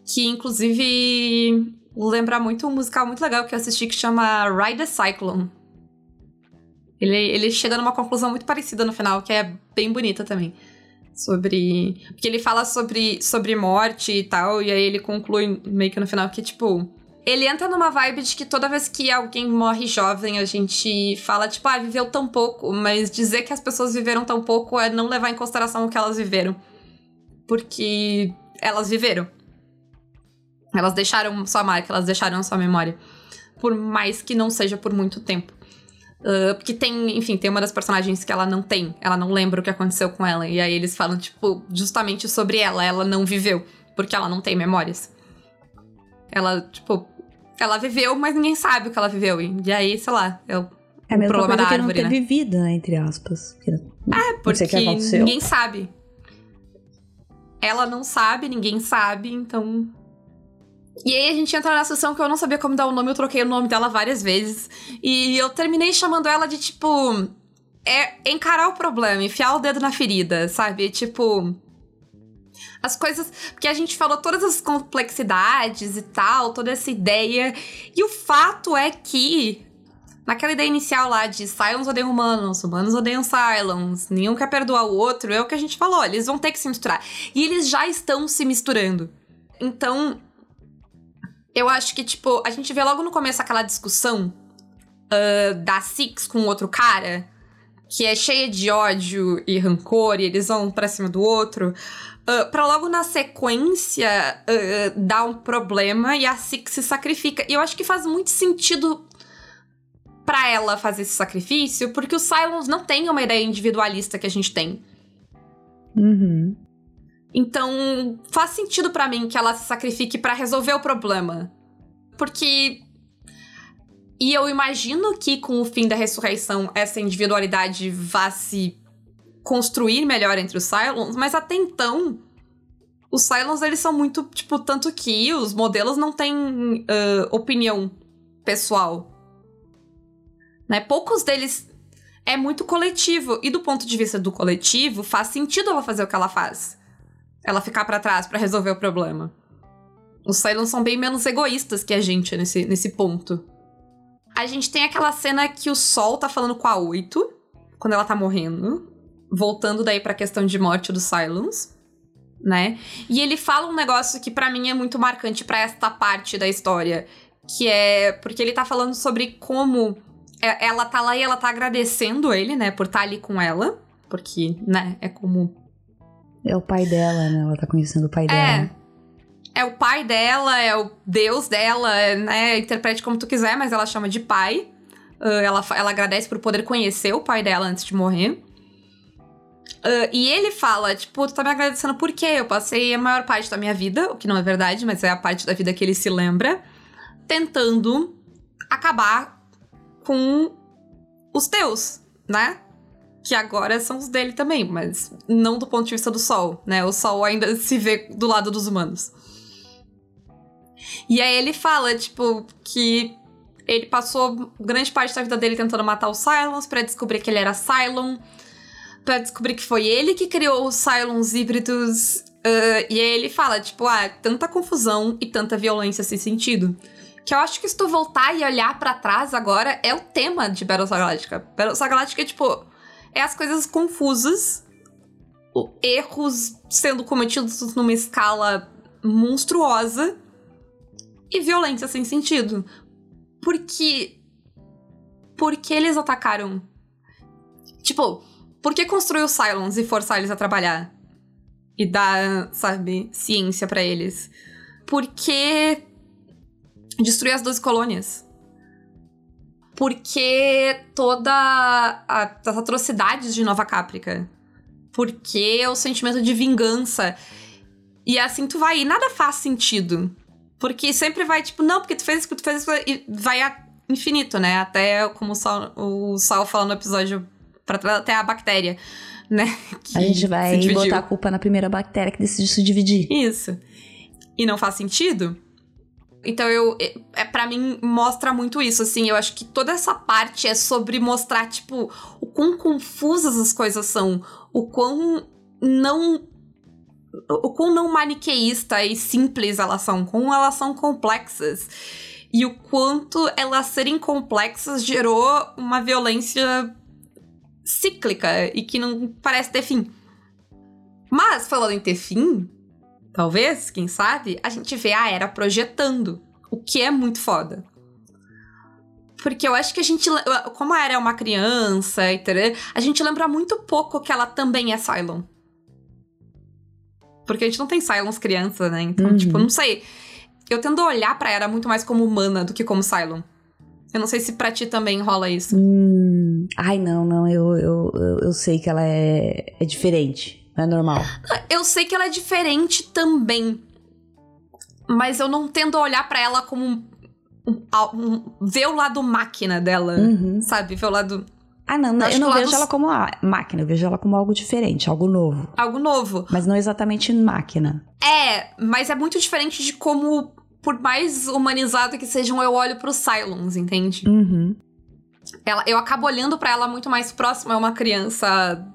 Que, inclusive, lembra muito um musical muito legal que eu assisti que chama Ride the Cyclone. Ele, ele chega numa conclusão muito parecida no final, que é bem bonita também. Sobre. Porque ele fala sobre, sobre morte e tal, e aí ele conclui meio que no final que, tipo. Ele entra numa vibe de que toda vez que alguém morre jovem, a gente fala, tipo, ah, viveu tão pouco, mas dizer que as pessoas viveram tão pouco é não levar em consideração o que elas viveram porque elas viveram. Elas deixaram sua marca, elas deixaram sua memória. Por mais que não seja por muito tempo. Uh, porque tem, enfim, tem uma das personagens que ela não tem. Ela não lembra o que aconteceu com ela. E aí eles falam, tipo, justamente sobre ela. Ela não viveu. Porque ela não tem memórias. Ela, tipo, ela viveu, mas ninguém sabe o que ela viveu. E aí, sei lá, é o, é o problema da árvore, não ter né? vivido, né, entre aspas. É, porque ninguém sabe. Ela não sabe, ninguém sabe, então. E aí a gente entra na sessão que eu não sabia como dar o nome, eu troquei o nome dela várias vezes. E eu terminei chamando ela de tipo. É encarar o problema, enfiar o dedo na ferida, sabe? Tipo. As coisas. Porque a gente falou todas as complexidades e tal, toda essa ideia. E o fato é que Naquela ideia inicial lá de Cylons odeiam humanos, humanos odeiam Cylons, nenhum quer perdoar o outro, é o que a gente falou, eles vão ter que se misturar. E eles já estão se misturando. Então, eu acho que, tipo, a gente vê logo no começo aquela discussão uh, da Six com outro cara, que é cheia de ódio e rancor, e eles vão pra cima do outro. Uh, pra logo na sequência uh, dar um problema e a Six se sacrifica. E eu acho que faz muito sentido para ela fazer esse sacrifício, porque os Cylons não têm uma ideia individualista que a gente tem. Uhum. Então, faz sentido para mim que ela se sacrifique para resolver o problema. Porque. E eu imagino que com o fim da ressurreição essa individualidade vá se construir melhor entre os Cylons, mas até então. Os Cylons, eles são muito, tipo, tanto que os modelos não têm uh, opinião pessoal. Né? Poucos deles é muito coletivo. E do ponto de vista do coletivo, faz sentido ela fazer o que ela faz. Ela ficar para trás para resolver o problema. Os Cylons são bem menos egoístas que a gente nesse, nesse ponto. A gente tem aquela cena que o Sol tá falando com a Oito, quando ela tá morrendo. Voltando daí pra questão de morte dos Cylons, né? E ele fala um negócio que para mim é muito marcante para esta parte da história. Que é porque ele tá falando sobre como ela tá lá e ela tá agradecendo ele, né, por estar tá ali com ela. Porque, né, é como. É o pai dela, né? Ela tá conhecendo o pai é, dela. É o pai dela, é o Deus dela, né? Interprete como tu quiser, mas ela chama de pai. Uh, ela, ela agradece por poder conhecer o pai dela antes de morrer. Uh, e ele fala, tipo, tu tá me agradecendo por quê? Eu passei a maior parte da minha vida, o que não é verdade, mas é a parte da vida que ele se lembra, tentando acabar com os teus, né? Que agora são os dele também, mas não do ponto de vista do Sol, né? O Sol ainda se vê do lado dos humanos. E aí ele fala, tipo, que ele passou grande parte da vida dele tentando matar os Cylons para descobrir que ele era Cylon, para descobrir que foi ele que criou os Cylons híbridos. Uh, e aí ele fala, tipo, ah, tanta confusão e tanta violência sem sentido. Que eu acho que se tu voltar e olhar para trás agora, é o tema de Battlestar Galactica. Battlestar Galactica é tipo. É as coisas confusas, erros sendo cometidos numa escala monstruosa e violência sem sentido. Porque. Por que eles atacaram? Tipo, por que construir os Cylons e forçar eles a trabalhar? E dar, sabe, ciência para eles? Porque destruir as 12 colônias. Porque toda a, as atrocidades de Nova Caprica. Porque o sentimento de vingança. E assim tu vai, e nada faz sentido. Porque sempre vai, tipo, não, porque tu fez isso, tu fez isso, e vai a infinito, né? Até como o Sal, o Sal fala no episódio, pra, até a bactéria, né? a gente vai botar a culpa na primeira bactéria que decidiu se dividir. Isso. E não faz sentido? Então eu é para mim mostra muito isso assim, eu acho que toda essa parte é sobre mostrar tipo o quão confusas as coisas são, o quão não o quão não maniqueísta e simples elas são, como elas são complexas. E o quanto elas serem complexas gerou uma violência cíclica e que não parece ter fim. Mas, falando em ter fim, talvez, quem sabe, a gente vê a Era projetando, o que é muito foda. Porque eu acho que a gente, como a Era é uma criança, a gente lembra muito pouco que ela também é Cylon. Porque a gente não tem Cylons criança, né? Então, uhum. tipo, não sei. Eu tendo a olhar pra Era muito mais como humana do que como Cylon. Eu não sei se pra ti também rola isso. Hum, ai, não, não. Eu, eu, eu, eu sei que ela é, é diferente. É normal. Eu sei que ela é diferente também. Mas eu não tendo a olhar para ela como um, um, um, ver o lado máquina dela, uhum. sabe? Ver o lado. Ah, não, não eu não vejo ela como a máquina, eu vejo ela como algo diferente, algo novo. Algo novo. Mas não exatamente máquina. É, mas é muito diferente de como, por mais humanizado que sejam, eu olho pros Cylons, entende? Uhum. Ela, eu acabo olhando para ela muito mais próxima a uma criança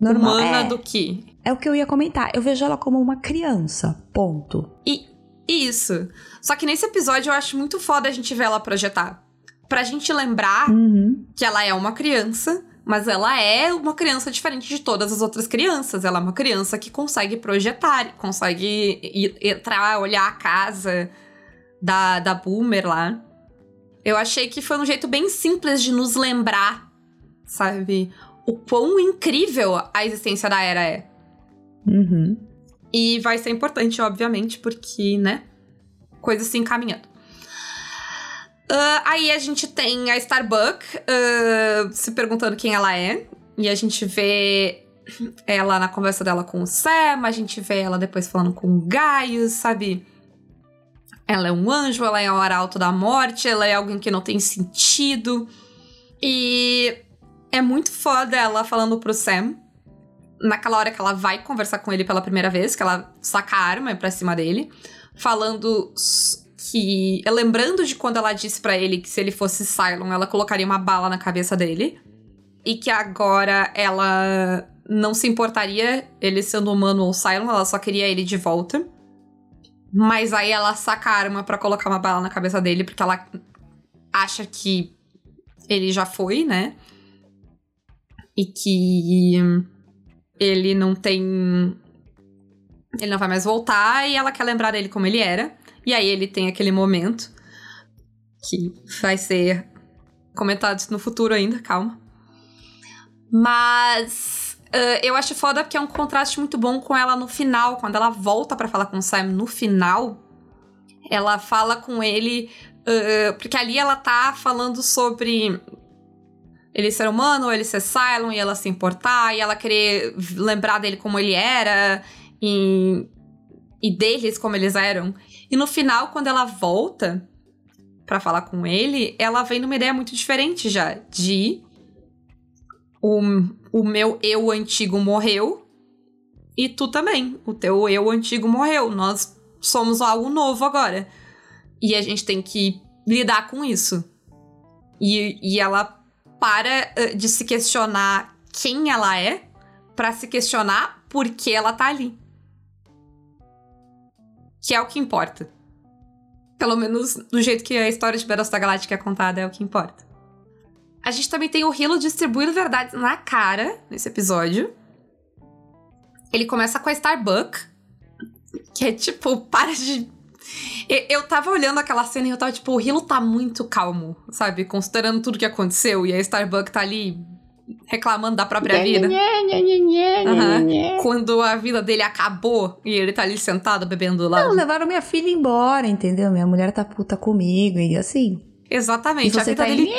Normal, humana é, do que. É o que eu ia comentar. Eu vejo ela como uma criança. Ponto. E isso. Só que nesse episódio eu acho muito foda a gente ver ela projetar. Pra gente lembrar uhum. que ela é uma criança, mas ela é uma criança diferente de todas as outras crianças. Ela é uma criança que consegue projetar, consegue ir, entrar, olhar a casa da, da Boomer lá. Eu achei que foi um jeito bem simples de nos lembrar, sabe? O quão incrível a existência da Era é. Uhum. E vai ser importante, obviamente, porque, né? Coisas se encaminhando. Uh, aí a gente tem a Starbuck uh, se perguntando quem ela é. E a gente vê ela na conversa dela com o Sam, a gente vê ela depois falando com o Gaius, sabe? Ela é um anjo, ela é o arauto da morte, ela é alguém que não tem sentido. E é muito foda ela falando pro Sam. Naquela hora que ela vai conversar com ele pela primeira vez, que ela saca a arma pra cima dele, falando que. Lembrando de quando ela disse para ele que se ele fosse Cylon, ela colocaria uma bala na cabeça dele. E que agora ela não se importaria ele sendo humano ou Cylon, ela só queria ele de volta. Mas aí ela saca a arma para colocar uma bala na cabeça dele, porque ela acha que ele já foi, né? E que ele não tem. Ele não vai mais voltar e ela quer lembrar dele como ele era. E aí ele tem aquele momento que vai ser comentado no futuro ainda, calma. Mas uh, eu acho foda porque é um contraste muito bom com ela no final, quando ela volta para falar com o Simon no final. Ela fala com ele. Uh, porque ali ela tá falando sobre ele ser humano, ele ser Cylon e ela se importar, e ela querer lembrar dele como ele era, e, e deles como eles eram. E no final, quando ela volta para falar com ele, ela vem numa ideia muito diferente já, de o, o meu eu antigo morreu e tu também. O teu eu antigo morreu. Nós somos algo novo agora. E a gente tem que lidar com isso. E, e ela para uh, de se questionar quem ela é para se questionar por que ela tá ali. Que é o que importa. Pelo menos do jeito que a história de Battlestar Galactica é contada, é o que importa. A gente também tem o Hilo distribuindo verdades na cara nesse episódio. Ele começa com a Starbuck, que é tipo, para de eu tava olhando aquela cena e eu tava tipo, o Hilo tá muito calmo, sabe? Considerando tudo que aconteceu e a Starbuck tá ali reclamando da própria vida. Uhum. Quando a vida dele acabou e ele tá ali sentado bebendo do lado. Não, levaram minha filha embora, entendeu? Minha mulher tá puta comigo e assim. Exatamente. A vida tá dele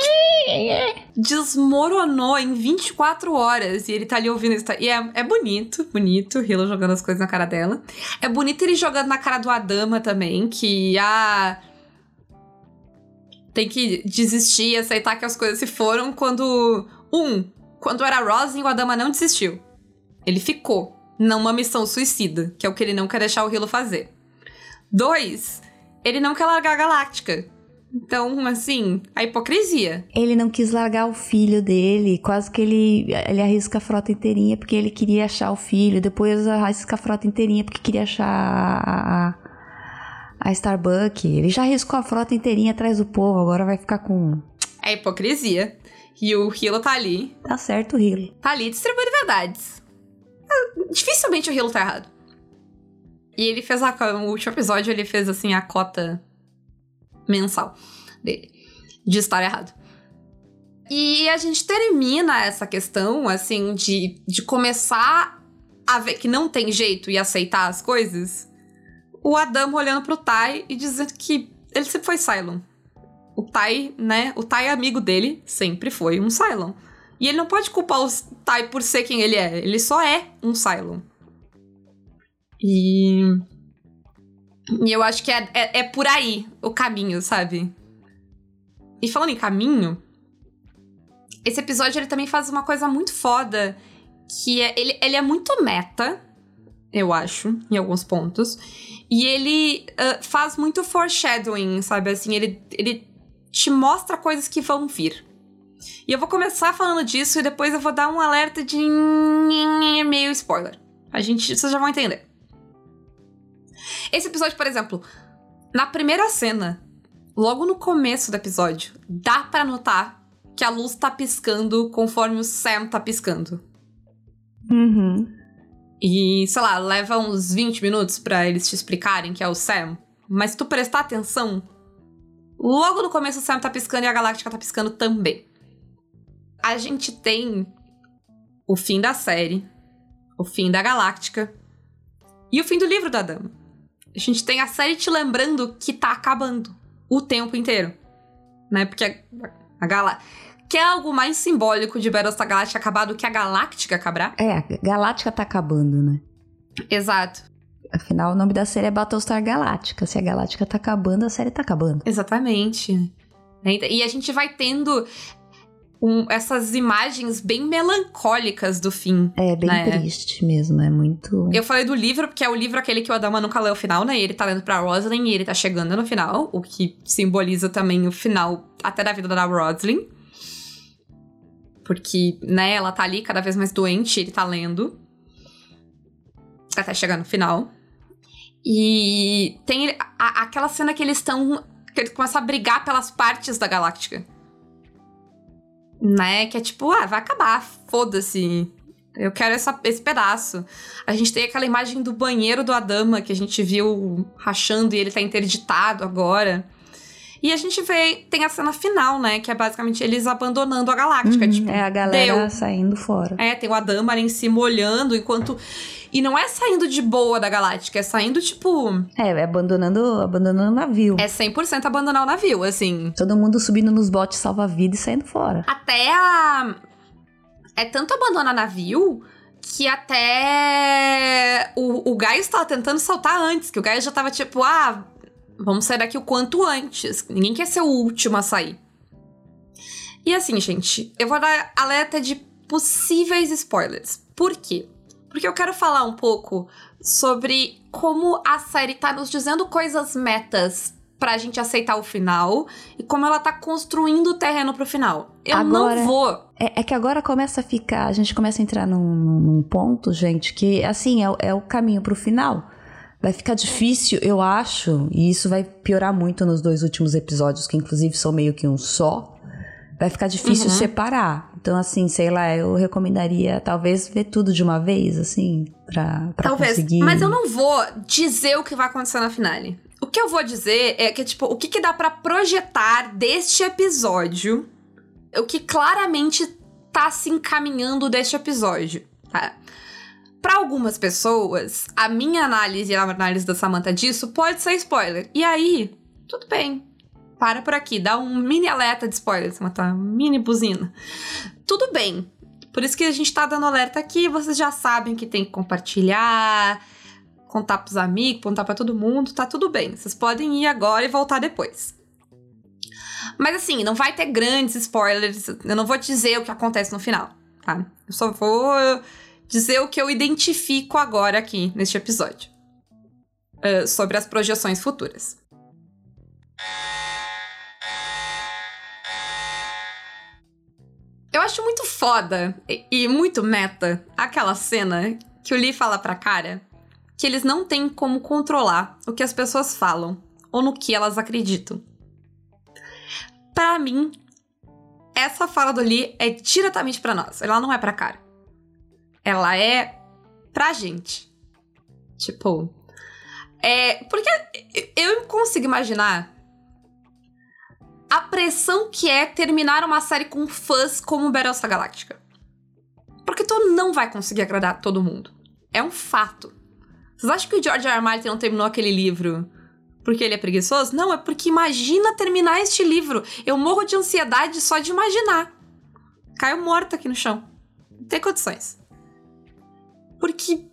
desmoronou em 24 horas. E ele tá ali ouvindo isso. E é, é bonito, bonito, Hilo jogando as coisas na cara dela. É bonito ele jogando na cara do Adama também, que ah, tem que desistir e aceitar que as coisas se foram quando. Um, quando era Rosin, o Adama não desistiu. Ele ficou numa missão suicida, que é o que ele não quer deixar o Hilo fazer. Dois, ele não quer largar a Galáctica. Então, assim, a hipocrisia. Ele não quis largar o filho dele, quase que ele, ele arrisca a frota inteirinha porque ele queria achar o filho, depois arrisca a frota inteirinha porque queria achar a, a, a Starbucks. Ele já arriscou a frota inteirinha atrás do povo, agora vai ficar com. É hipocrisia. E o Hilo tá ali. Tá certo, o Hilo. Tá ali distribuindo verdades. Dificilmente o Hilo tá errado. E ele fez a. No último episódio, ele fez assim a cota mensal dele de estar errado. E a gente termina essa questão, assim, de, de começar a ver que não tem jeito e aceitar as coisas. O Adam olhando pro Tai e dizendo que ele sempre foi Cylon. O Tai, né? O Tai amigo dele sempre foi um Cylon. E ele não pode culpar o Tai por ser quem ele é. Ele só é um Cylon. E e eu acho que é, é, é, por aí o caminho, sabe? E falando em caminho, esse episódio ele também faz uma coisa muito foda, que é ele, ele é muito meta, eu acho, em alguns pontos. E ele uh, faz muito foreshadowing, sabe? Assim, ele, ele te mostra coisas que vão vir. E eu vou começar falando disso e depois eu vou dar um alerta de meio spoiler. A gente, vocês já vão entender. Esse episódio, por exemplo, na primeira cena, logo no começo do episódio, dá para notar que a luz tá piscando conforme o Sam tá piscando. Uhum. E, sei lá, leva uns 20 minutos para eles te explicarem que é o Sam. Mas se tu prestar atenção, logo no começo o Sam tá piscando e a Galáctica tá piscando também. A gente tem o fim da série, o fim da Galáctica, e o fim do livro da dama. A gente tem a série te lembrando que tá acabando o tempo inteiro. Né? Porque a, a Gala. Quer algo mais simbólico de Battlestar Galactica acabar do que a Galáctica acabar? É, a Galáctica tá acabando, né? Exato. Afinal, o nome da série é Battlestar Galáctica. Se a Galáctica tá acabando, a série tá acabando. Exatamente. E a gente vai tendo um, essas imagens bem melancólicas do fim. É, bem né? triste mesmo, é muito... Eu falei do livro, porque é o livro aquele que o Adama nunca leu o final, né? E ele tá lendo pra Roslyn e ele tá chegando no final, o que simboliza também o final até da vida da Roslyn. Porque, né, ela tá ali cada vez mais doente, ele tá lendo. Até chegar no final. E tem a, aquela cena que eles estão. que eles começam a brigar pelas partes da galáctica. Né? Que é tipo, ah, vai acabar, foda-se. Eu quero essa, esse pedaço. A gente tem aquela imagem do banheiro do Adama que a gente viu rachando e ele tá interditado agora. E a gente vê, tem a cena final, né? Que é basicamente eles abandonando a galáctica. Uhum, tipo, é a galera deu. saindo fora. É, tem o Adama ali em cima olhando enquanto. E não é saindo de boa da galáctica, é saindo tipo. É, é abandonando, abandonando o navio. É 100% abandonar o navio, assim. Todo mundo subindo nos botes salva-vida e saindo fora. Até a. É tanto abandonar navio que até o, o Gaius tava tentando saltar antes, que o Gaius já tava tipo, ah, vamos sair daqui o quanto antes. Ninguém quer ser o último a sair. E assim, gente, eu vou dar alerta de possíveis spoilers. Por quê? Porque eu quero falar um pouco sobre como a série tá nos dizendo coisas metas pra gente aceitar o final e como ela tá construindo o terreno pro final. Eu Agora- não vou. É, é que agora começa a ficar, a gente começa a entrar num, num- ponto, gente, que assim, é, o- é o caminho pro final. Vai ficar difícil, eu acho, e isso vai piorar muito nos dois últimos episódios, que inclusive são meio que um só. Vai ficar difícil Uhum. separar. Então, assim, sei lá, eu recomendaria talvez ver tudo de uma vez, assim, pra, pra Talvez. conseguir. Mas eu não vou dizer o que vai acontecer na finale. O que eu vou dizer é que, tipo, o que, que dá pra projetar deste episódio, o que claramente tá se encaminhando deste episódio, tá? Pra algumas pessoas, a minha análise e a análise da Samantha disso pode ser spoiler. E aí, tudo bem. Para por aqui, dá um mini alerta de spoiler, Samantha, uma mini buzina. Tudo bem. Por isso que a gente tá dando alerta aqui, vocês já sabem que tem que compartilhar, contar pros amigos, contar pra todo mundo, tá tudo bem. Vocês podem ir agora e voltar depois. Mas assim, não vai ter grandes spoilers, eu não vou dizer o que acontece no final, tá? Eu só vou dizer o que eu identifico agora aqui neste episódio. eh, sobre as projeções futuras. Acho muito foda e, e muito meta aquela cena que o Lee fala pra cara que eles não têm como controlar o que as pessoas falam ou no que elas acreditam. Pra mim, essa fala do Lee é diretamente pra nós. Ela não é pra cara. Ela é pra gente. Tipo, é, porque eu consigo imaginar a pressão que é terminar uma série com fãs como Battlestar Galactica. Porque tu não vai conseguir agradar todo mundo. É um fato. Vocês acham que o George R. R. Martin não terminou aquele livro porque ele é preguiçoso? Não, é porque imagina terminar este livro. Eu morro de ansiedade só de imaginar. Caio morto aqui no chão. Não tem condições. Porque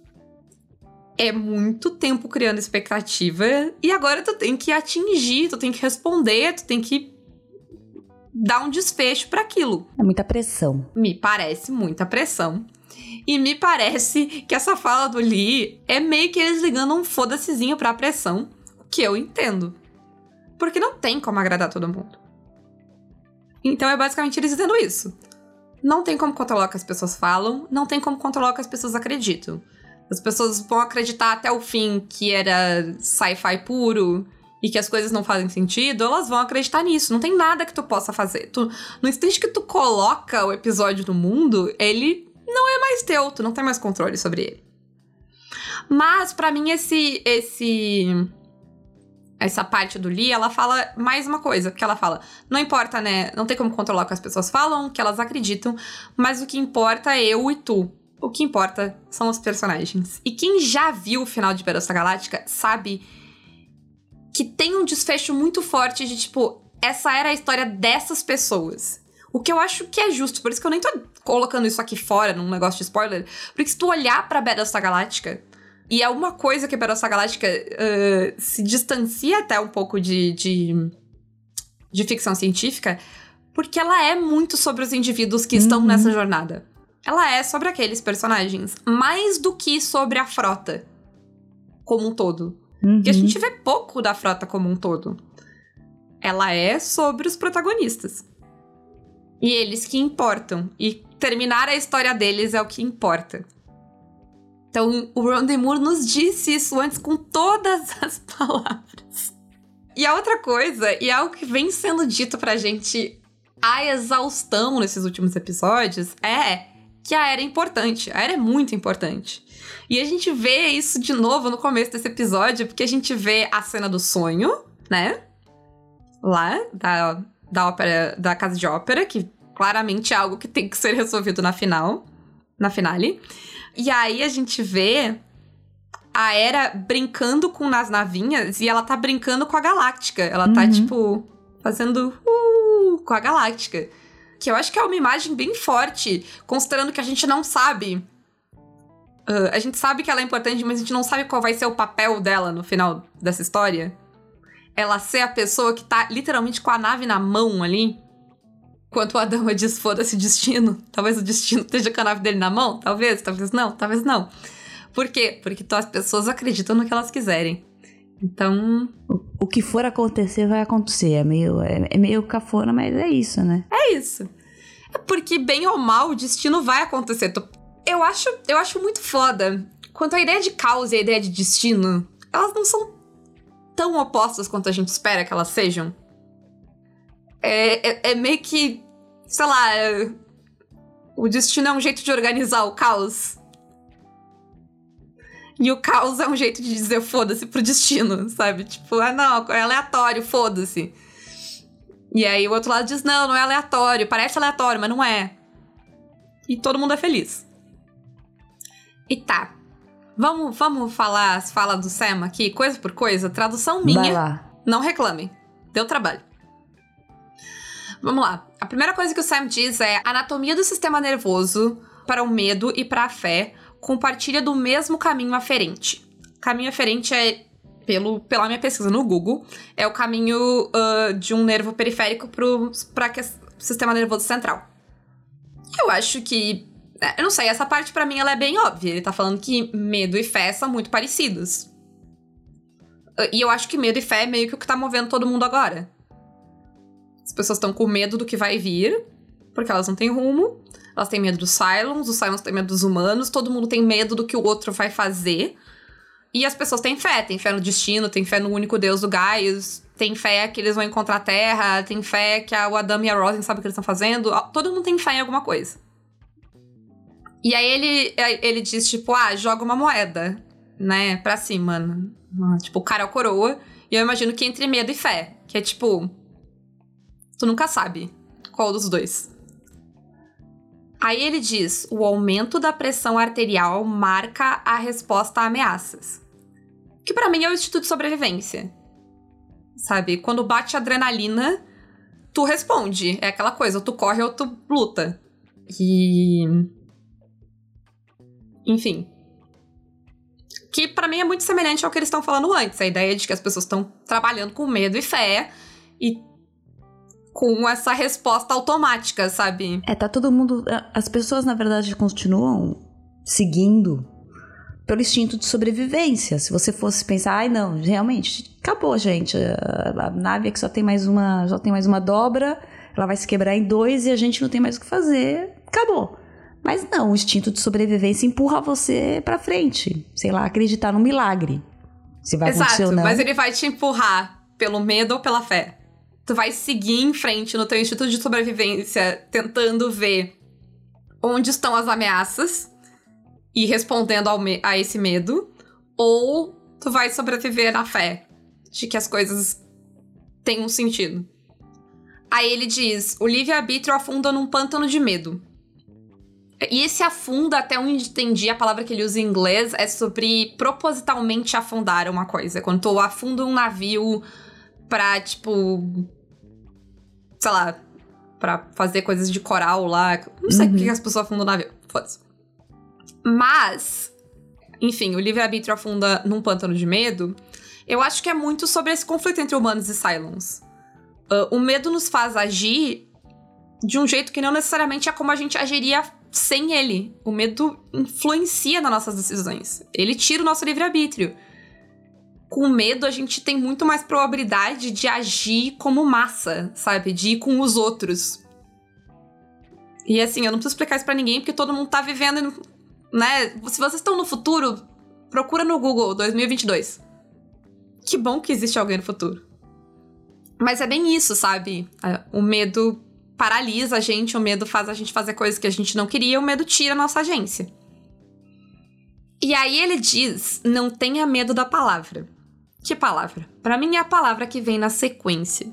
é muito tempo criando expectativa e agora tu tem que atingir, tu tem que responder, tu tem que dar um desfecho para aquilo. É muita pressão. Me parece muita pressão. E me parece que essa fala do Lee é meio que eles ligando um foda-sezinho pra pressão, o que eu entendo. Porque não tem como agradar todo mundo. Então é basicamente eles dizendo isso. Não tem como controlar o que as pessoas falam, não tem como controlar o que as pessoas acreditam. As pessoas vão acreditar até o fim que era sci-fi puro e que as coisas não fazem sentido, elas vão acreditar nisso. Não tem nada que tu possa fazer. Tu, no instante que tu coloca o episódio no mundo, ele não é mais teu, tu não tem mais controle sobre ele. Mas para mim esse esse essa parte do Lee, ela fala mais uma coisa, porque ela fala, não importa, né, não tem como controlar o que as pessoas falam, o que elas acreditam, mas o que importa é eu e tu. o que importa são os personagens. E quem já viu o final de Battlestar Galáctica sabe que tem um desfecho muito forte de tipo, essa era a história dessas pessoas. O que eu acho que é justo, por isso que eu nem tô colocando isso aqui fora num negócio de spoiler. Porque se tu olhar pra Battlestar Galáctica, e é uma coisa que a Battlestar Galáctica uh, se distancia até um pouco de, de, de, ficção científica, porque ela é muito sobre os indivíduos que uhum. estão nessa jornada. Ela é sobre aqueles personagens, mais do que sobre a frota como um todo. Uhum. Porque a gente vê pouco da frota como um todo. Ela é sobre os protagonistas. E eles que importam. E terminar a história deles é o que importa. Então, o Rondemur nos disse isso antes com todas as palavras. E a outra coisa, e é algo que vem sendo dito pra gente a exaustão nesses últimos episódios, é que a era é importante. A era é muito importante. E a gente vê isso de novo no começo desse episódio, porque a gente vê a cena do sonho, né? Lá, da, da ópera, da casa de ópera, que claramente é algo que tem que ser resolvido na final, na finale. E aí a gente vê a Era brincando com as navinhas e ela tá brincando com a Galáctica. Ela tá, uhum. tipo, fazendo uh, com a Galáctica. Que eu acho que é uma imagem bem forte, considerando que a gente não sabe. Uh, a gente sabe que ela é importante, mas a gente não sabe qual vai ser o papel dela no final dessa história. Ela ser a pessoa que tá literalmente com a nave na mão ali. Enquanto a dama diz foda-se destino. Talvez o destino esteja com a nave dele na mão. Talvez, talvez não, talvez não. Por quê? Porque as pessoas acreditam no que elas quiserem. Então. O, o que for acontecer, vai acontecer. É meio, é, é, meio cafona, mas é isso, né? É isso. É porque, bem ou mal, o destino vai acontecer. Eu acho, eu acho muito foda. Quanto à ideia de causa e a ideia de destino, elas não são tão opostas quanto a gente espera que elas sejam. É, é, é meio que. Sei lá. É, o destino é um jeito de organizar o caos. E o caos é um jeito de dizer foda-se pro destino, sabe? Tipo, ah, não, é aleatório, foda-se. E aí o outro lado diz: não, não é aleatório, parece aleatório, mas não é. E todo mundo é feliz. E tá. Vamos, vamos falar as falas do Sam aqui, coisa por coisa, tradução minha. Não reclamem. Deu trabalho. Vamos lá. A primeira coisa que o Sam diz é: anatomia do sistema nervoso para o medo e para a fé compartilha do mesmo caminho aferente. Caminho aferente é, pelo, pela minha pesquisa no Google, é o caminho uh, de um nervo periférico para o sistema nervoso central. Eu acho que. É, eu não sei, essa parte para mim ela é bem óbvia. Ele tá falando que medo e fé são muito parecidos. Uh, e eu acho que medo e fé é meio que o que tá movendo todo mundo agora. As pessoas estão com medo do que vai vir, porque elas não têm rumo. Elas têm medo dos Cylons, os Cylons têm medo dos humanos, todo mundo tem medo do que o outro vai fazer. E as pessoas têm fé, têm fé no destino, têm fé no único deus do Gaius, tem fé que eles vão encontrar a Terra, tem fé que a, o Adam e a Rosin sabem o que eles estão fazendo. Todo mundo tem fé em alguma coisa. E aí ele, ele diz, tipo, ah, joga uma moeda, né, pra cima. Tipo, o cara é o coroa. E eu imagino que entre medo e fé. Que é tipo. Tu nunca sabe qual dos dois. Aí ele diz: o aumento da pressão arterial marca a resposta a ameaças. Que para mim é o instinto de sobrevivência. Sabe? Quando bate adrenalina, tu responde. É aquela coisa, ou tu corre ou tu luta. E. Enfim. Que para mim é muito semelhante ao que eles estão falando antes. A ideia de que as pessoas estão trabalhando com medo e fé e com essa resposta automática, sabe? É, tá todo mundo. As pessoas, na verdade, continuam seguindo pelo instinto de sobrevivência. Se você fosse pensar, ai não, realmente, acabou, gente. A, a nave aqui só tem mais uma, só tem mais uma dobra, ela vai se quebrar em dois e a gente não tem mais o que fazer. Acabou. Mas não, o instinto de sobrevivência empurra você para frente. Sei lá, acreditar no milagre. Se vai Exato, acontecer ou não. Mas ele vai te empurrar pelo medo ou pela fé tu vai seguir em frente no teu instituto de sobrevivência, tentando ver onde estão as ameaças e respondendo a esse medo, ou tu vai sobreviver na fé de que as coisas têm um sentido. Aí ele diz: o livre-arbítrio afunda num pântano de medo. E esse afunda, até onde entendi, a palavra que ele usa em inglês é sobre propositalmente afundar uma coisa. Quando tu afunda um navio pra, tipo. Sei lá. Pra fazer coisas de coral lá. Não sei uhum. que as pessoas afundam o navio. Foda-se. Mas. Enfim, o livre-arbítrio afunda num pântano de medo. Eu acho que é muito sobre esse conflito entre humanos e Cylons. Uh, o medo nos faz agir de um jeito que não necessariamente é como a gente agiria sem ele. O medo influencia nas nossas decisões. Ele tira o nosso livre-arbítrio. Com medo, a gente tem muito mais probabilidade de agir como massa, sabe? De ir com os outros. E assim, eu não preciso explicar isso pra ninguém, porque todo mundo tá vivendo, né? Se vocês estão no futuro, procura no Google 2022. Que bom que existe alguém no futuro. Mas é bem isso, sabe? É, o medo paralisa a gente, o medo faz a gente fazer coisas que a gente não queria, o medo tira a nossa agência. E aí ele diz: não tenha medo da palavra. Que palavra? Para mim é a palavra que vem na sequência.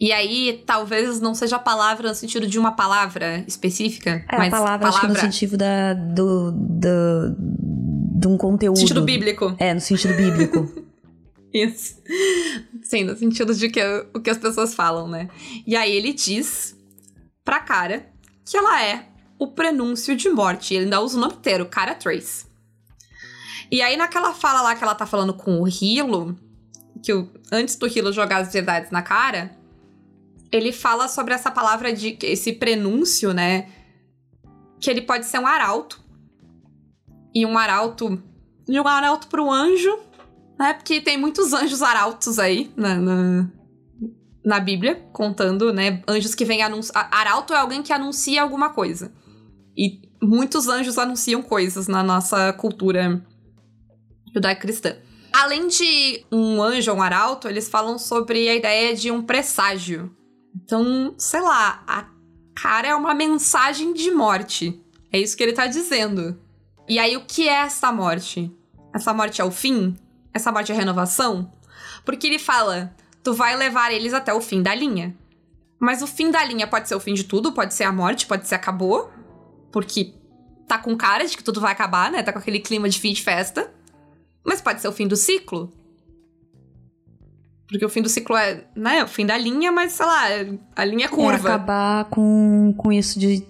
E aí, talvez não seja a palavra no sentido de uma palavra específica, é, mas a palavra, palavra... No sentido da, do, do, de um conteúdo. No sentido bíblico. É, no sentido bíblico. Isso. Sim, no sentido de que o que as pessoas falam, né? E aí ele diz pra cara que ela é o prenúncio de morte. Ele ainda usa o nome inteiro, cara Trace. E aí, naquela fala lá que ela tá falando com o Hilo, que o, antes do Hilo jogar as verdades na cara, ele fala sobre essa palavra de esse prenúncio, né? Que ele pode ser um arauto. E um arauto. De um arauto pro anjo né? Porque tem muitos anjos arautos aí na, na, na Bíblia, contando, né? Anjos que vêm anunciar. Arauto é alguém que anuncia alguma coisa. E muitos anjos anunciam coisas na nossa cultura judaico-cristã. Além de um anjo ou um arauto, eles falam sobre a ideia de um presságio. Então, sei lá, a cara é uma mensagem de morte. É isso que ele tá dizendo. E aí, o que é essa morte? Essa morte é o fim? essa morte é renovação? Porque ele fala: tu vai levar eles até o fim da linha. Mas o fim da linha pode ser o fim de tudo, pode ser a morte, pode ser acabou. Porque tá com cara de que tudo vai acabar, né? Tá com aquele clima de fim de festa. Mas pode ser o fim do ciclo. Porque o fim do ciclo é, né, o fim da linha, mas sei lá, a linha é curva. É acabar com, com isso de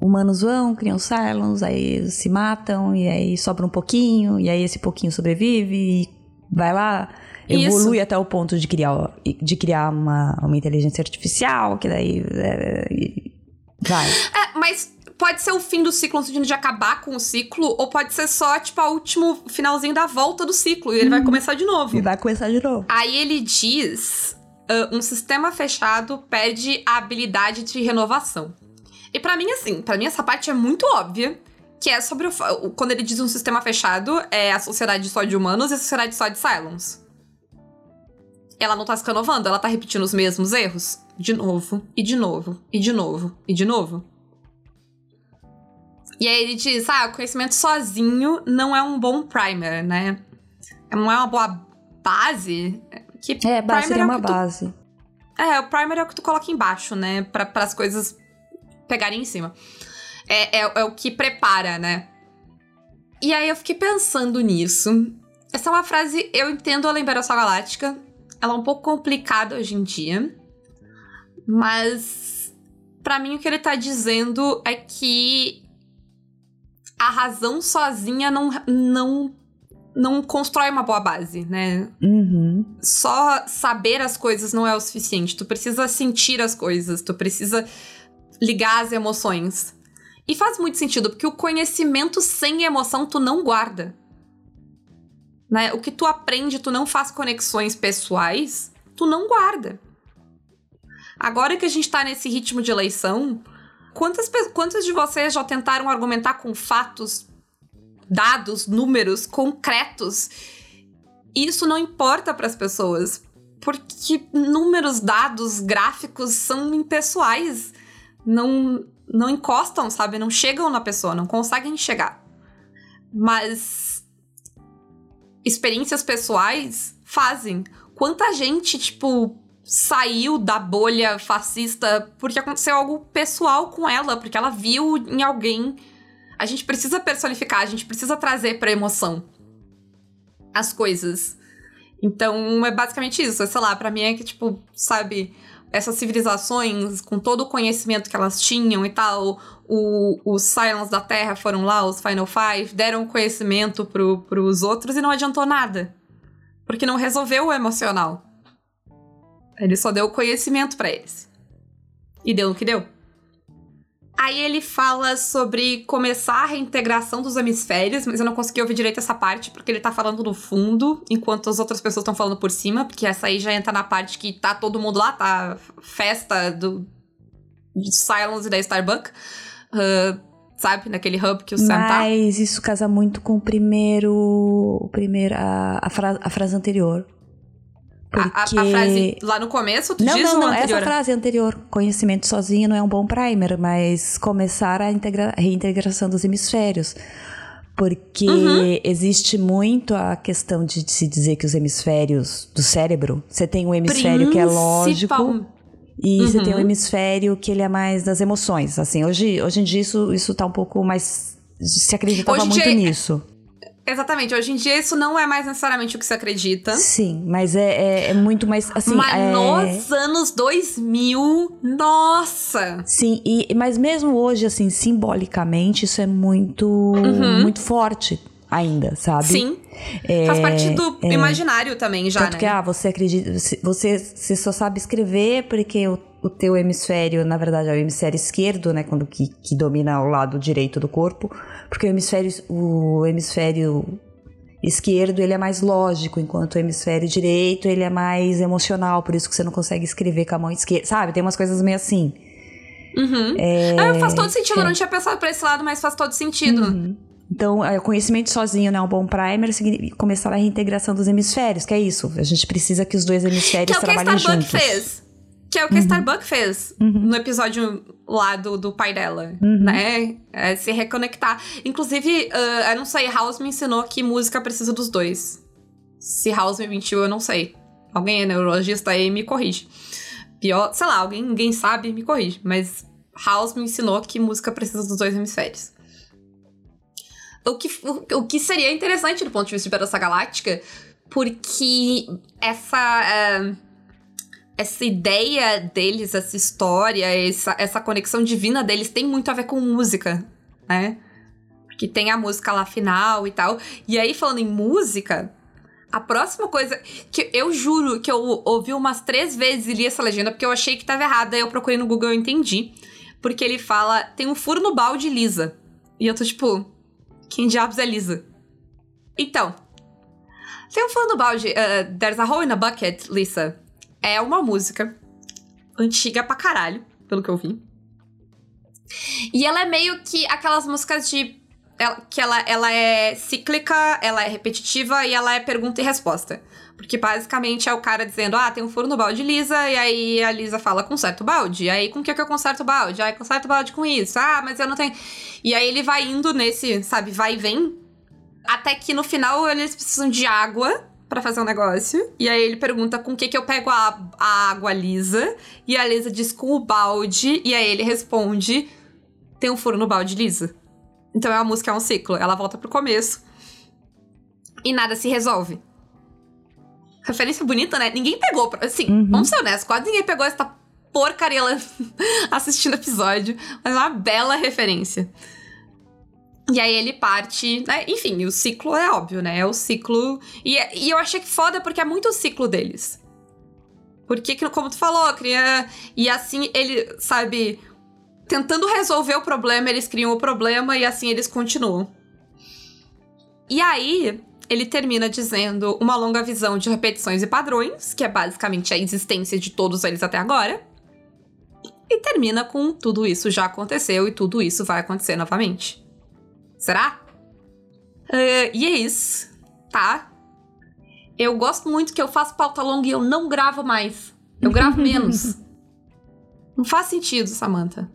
humanos vão, criam Cylons, aí se matam, e aí sobra um pouquinho, e aí esse pouquinho sobrevive, e vai lá, evolui Isso. até o ponto de criar, de criar uma, uma inteligência artificial, que daí. É, vai. É, mas pode ser o fim do ciclo no sentido de acabar com o ciclo, ou pode ser só, tipo, o último finalzinho da volta do ciclo, e ele hum. vai começar de novo. E vai começar de novo. Aí ele diz. Uh, um sistema fechado perde a habilidade de renovação. E para mim, assim, para mim essa parte é muito óbvia. Que é sobre o. Quando ele diz um sistema fechado, é a sociedade só de humanos e a sociedade só de Cylons. Ela não tá se renovando, ela tá repetindo os mesmos erros. De novo, e de novo, e de novo, e de novo. E aí ele diz: ah, o conhecimento sozinho não é um bom primer, né? Não é uma boa base. Que é, base seria é uma base. Tu... É, o primer é o que tu coloca embaixo, né? Para as coisas pegarem em cima. É, é, é o que prepara, né? E aí eu fiquei pensando nisso. Essa é uma frase, eu entendo a Liberação Galáctica. Ela é um pouco complicada hoje em dia. Mas para mim o que ele tá dizendo é que a razão sozinha não, não, não constrói uma boa base, né? Uhum. Só saber as coisas não é o suficiente. Tu precisa sentir as coisas, tu precisa ligar as emoções. E faz muito sentido, porque o conhecimento sem emoção tu não guarda. Né? O que tu aprende, tu não faz conexões pessoais, tu não guarda. Agora que a gente tá nesse ritmo de eleição, quantas, quantas de vocês já tentaram argumentar com fatos, dados, números concretos? Isso não importa para as pessoas, porque números, dados, gráficos são impessoais não, não encostam, sabe? Não chegam na pessoa, não conseguem chegar. Mas experiências pessoais fazem. Quanta gente, tipo, saiu da bolha fascista porque aconteceu algo pessoal com ela, porque ela viu em alguém. A gente precisa personificar, a gente precisa trazer pra emoção as coisas. Então é basicamente isso. Sei lá, pra mim é que, tipo, sabe, essas civilizações, com todo o conhecimento que elas tinham e tal, os Silence da Terra foram lá, os Final Five, deram conhecimento pro, pros outros e não adiantou nada. Porque não resolveu o emocional. Ele só deu conhecimento para eles. E deu o que deu. Aí ele fala sobre começar a reintegração dos hemisférios, mas eu não consegui ouvir direito essa parte porque ele tá falando no fundo, enquanto as outras pessoas estão falando por cima, porque essa aí já entra na parte que tá todo mundo lá, tá festa do de Silence e da Starbucks. Uh, sabe, naquele hub que o Sam tá. Mas isso casa muito com o primeiro. O primeiro a, a, fra, a frase anterior. Porque... A, a, frase lá no começo, tu não, diz não, não, anterior? essa frase anterior. Conhecimento sozinho não é um bom primer, mas começar a, integra reintegração dos hemisférios. Porque uhum. existe muito a questão de se dizer que os hemisférios do cérebro, você tem um hemisfério Principal... que é lógico e uhum. você tem um hemisfério que ele é mais das emoções. Assim, hoje, hoje em dia isso, isso tá um pouco mais se acreditava muito dia, nisso. Exatamente. Hoje em dia isso não é mais necessariamente o que se acredita. Sim, mas é, é, é muito mais assim. Mas é... nos anos 2000, nossa! Sim, e, mas mesmo hoje, assim, simbolicamente, isso é muito, uhum. muito forte ainda, sabe? Sim. É, Faz parte do é, imaginário também, já, tanto né? que, ah, você acredita... Você, você só sabe escrever porque o, o teu hemisfério, na verdade, é o hemisfério esquerdo, né? Quando que, que domina o lado direito do corpo. Porque o hemisfério... O hemisfério esquerdo ele é mais lógico, enquanto o hemisfério direito ele é mais emocional, por isso que você não consegue escrever com a mão esquerda, sabe? Tem umas coisas meio assim. Uhum. É, ah, faz todo sentido, é. eu não tinha pensado pra esse lado, mas faz todo sentido. Uhum. Então, é, o conhecimento sozinho não é um bom primer, começar a reintegração dos hemisférios, que é isso. A gente precisa que os dois hemisférios que é trabalhem juntos. Que é o que a Starbuck fez. Que é o que uhum. a Starbuck fez uhum. no episódio lá do, do pai dela, uhum. né? É se reconectar. Inclusive, uh, eu não sei, House me ensinou que música precisa dos dois. Se House me mentiu, eu não sei. Alguém é neurologista aí me corrige. Pior, sei lá, alguém ninguém sabe, me corrige. Mas House me ensinou que música precisa dos dois hemisférios. O que, o, o que seria interessante do ponto de vista de Galáctica, porque essa. Uh, essa ideia deles, essa história, essa, essa conexão divina deles tem muito a ver com música, né? Porque tem a música lá final e tal. E aí, falando em música, a próxima coisa que eu juro que eu ouvi umas três vezes e li essa legenda porque eu achei que tava errada. Aí eu procurei no Google e entendi. Porque ele fala: tem um furo no balde, Lisa. E eu tô tipo, quem diabos é Lisa? Então, tem um fã do balde, uh, There's a Hole in a Bucket, Lisa. É uma música antiga pra caralho, pelo que eu vi. E ela é meio que aquelas músicas de. que ela, ela é cíclica, ela é repetitiva e ela é pergunta e resposta. Porque basicamente é o cara dizendo: Ah, tem um furo no balde Lisa, e aí a Lisa fala: Conserta o balde. E aí com o que, que eu conserto o balde? Ah, conserto o balde com isso. Ah, mas eu não tenho. E aí ele vai indo nesse, sabe, vai e vem. Até que no final eles precisam de água para fazer um negócio. E aí ele pergunta com o que, que eu pego a, a água lisa. E a Lisa diz com o balde. E aí ele responde: Tem um furo no balde lisa. Então a música é um ciclo. Ela volta pro começo. E nada se resolve. Referência bonita, né? Ninguém pegou. Assim, uhum. vamos ser honestos, quase ninguém pegou essa porcaria assistindo o episódio. Mas é uma bela referência. E aí ele parte, né? Enfim, o ciclo é óbvio, né? É o ciclo. E, e eu achei que foda porque é muito o ciclo deles. Porque, como tu falou, cria. E assim, ele, sabe. Tentando resolver o problema, eles criam o problema e assim eles continuam. E aí, ele termina dizendo uma longa visão de repetições e padrões, que é basicamente a existência de todos eles até agora. E termina com tudo isso já aconteceu e tudo isso vai acontecer novamente. Será? Uh, e é isso, tá? Eu gosto muito que eu faço pauta longa e eu não gravo mais. Eu gravo menos. Não faz sentido, Samantha.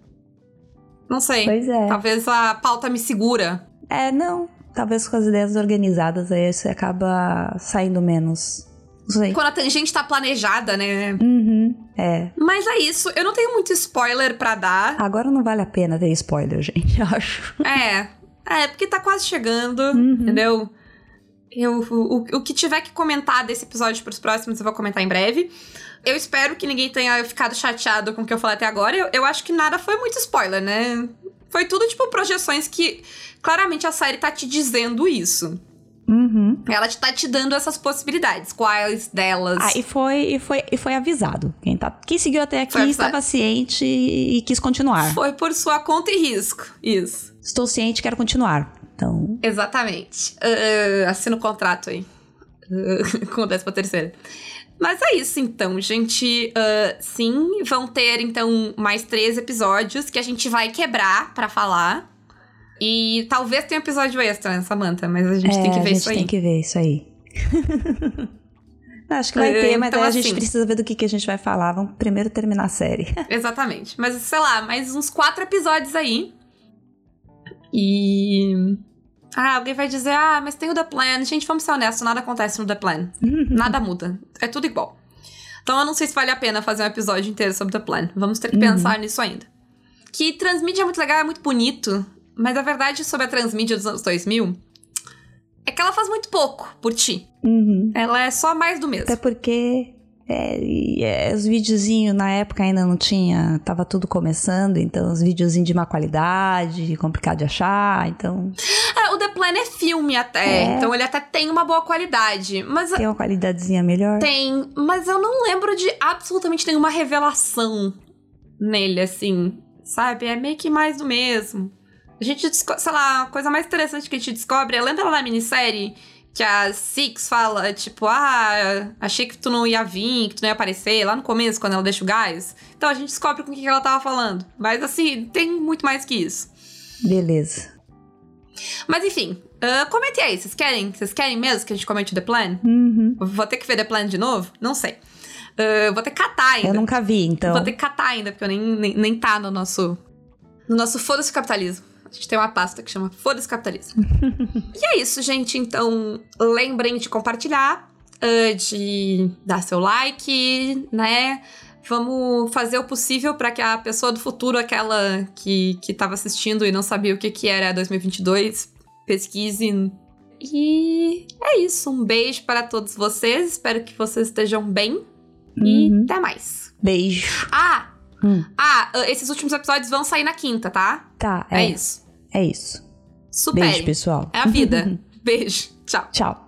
Não sei. Pois é. Talvez a pauta me segura. É, não talvez com as ideias organizadas aí você acaba saindo menos. Não sei. Quando a tangente tá planejada, né? Uhum, é. Mas é isso. Eu não tenho muito spoiler pra dar. Agora não vale a pena ter spoiler, gente, eu acho. É. É, porque tá quase chegando, Uhum. entendeu? Eu, o, o que tiver que comentar desse episódio pros próximos, eu vou comentar em breve. Eu espero que ninguém tenha ficado chateado com o que eu falei até agora. Eu, eu acho que nada foi muito spoiler, né? Foi tudo, tipo, projeções que claramente a série tá te dizendo isso. Uhum. Ela tá te dando essas possibilidades. Quais delas? Ah, e foi, e foi, e foi avisado. Quem, tá, quem seguiu até aqui estava ciente e, e quis continuar. Foi por sua conta e risco. Isso. Estou ciente, quero continuar. Então, Exatamente. Uh, assina o contrato aí. Uh, com o 13 terceira. Mas é isso, então, gente. Uh, sim, vão ter, então, mais três episódios que a gente vai quebrar pra falar. E talvez tenha um episódio extra, né, Samantha? Mas a gente é, tem que a ver gente isso aí. tem que ver isso aí. Acho que vai ter, mas então, a gente assim- precisa ver do que, que a gente vai falar. Vamos primeiro terminar a série. Exatamente. Mas, sei lá, mais uns quatro episódios aí. E. Ah, alguém vai dizer, ah, mas tem o The Plan. Gente, vamos ser honestos, nada acontece no The Plan. Nada muda. É tudo igual. Então eu não sei se vale a pena fazer um episódio inteiro sobre The Plan. Vamos ter que Uhum. pensar nisso ainda. Que Transmídia é muito legal, é muito bonito. Mas a verdade sobre a Transmídia dos anos 2000 é que ela faz muito pouco por ti. Uhum. Ela é só mais do mesmo. Até porque é, e, é, os videozinhos na época ainda não tinha, tava tudo começando, então os videozinhos de má qualidade, complicado de achar, então É, o The Plan é filme até, É. então ele até tem uma boa qualidade. Mas tem uma qualidadezinha melhor. tem, mas eu não lembro de absolutamente nenhuma revelação nele, assim, sabe? É meio que mais do mesmo. A gente, sei lá, a coisa mais interessante que a gente descobre, lembra lá na minissérie que a Six fala, tipo, ah, achei que tu não ia vir, que tu não ia aparecer, lá no começo, quando ela deixa o gás. Então a gente descobre com o que ela tava falando. Mas assim, tem muito mais que isso. Beleza. Mas enfim, ah, comente aí, vocês querem? Vocês querem mesmo que a gente comente o The Plan? Uhum. Vou ter que ver The Plan de novo? Não sei. Ah, vou ter que catar ainda. Eu nunca vi, então. Vou ter que catar ainda, porque eu nem, nem, nem tá no nosso. No nosso Foda-se Capitalismo. A gente tem uma pasta que chama Foda-se Capitalismo. e é isso, gente. Então, lembrem de compartilhar, ah, de dar seu like, né? Vamos fazer o possível para que a pessoa do futuro, aquela que, que tava assistindo e não sabia o que, que era 2022, pesquise. E é isso. Um beijo para todos vocês. Espero que vocês estejam bem. E Uhum. até mais. Beijo. Ah! Hum. Ah, ah, esses últimos episódios vão sair na quinta, tá? Tá, É, é, isso. É isso. Super. Beijo, pessoal. É a vida. Beijo. Tchau. Tchau.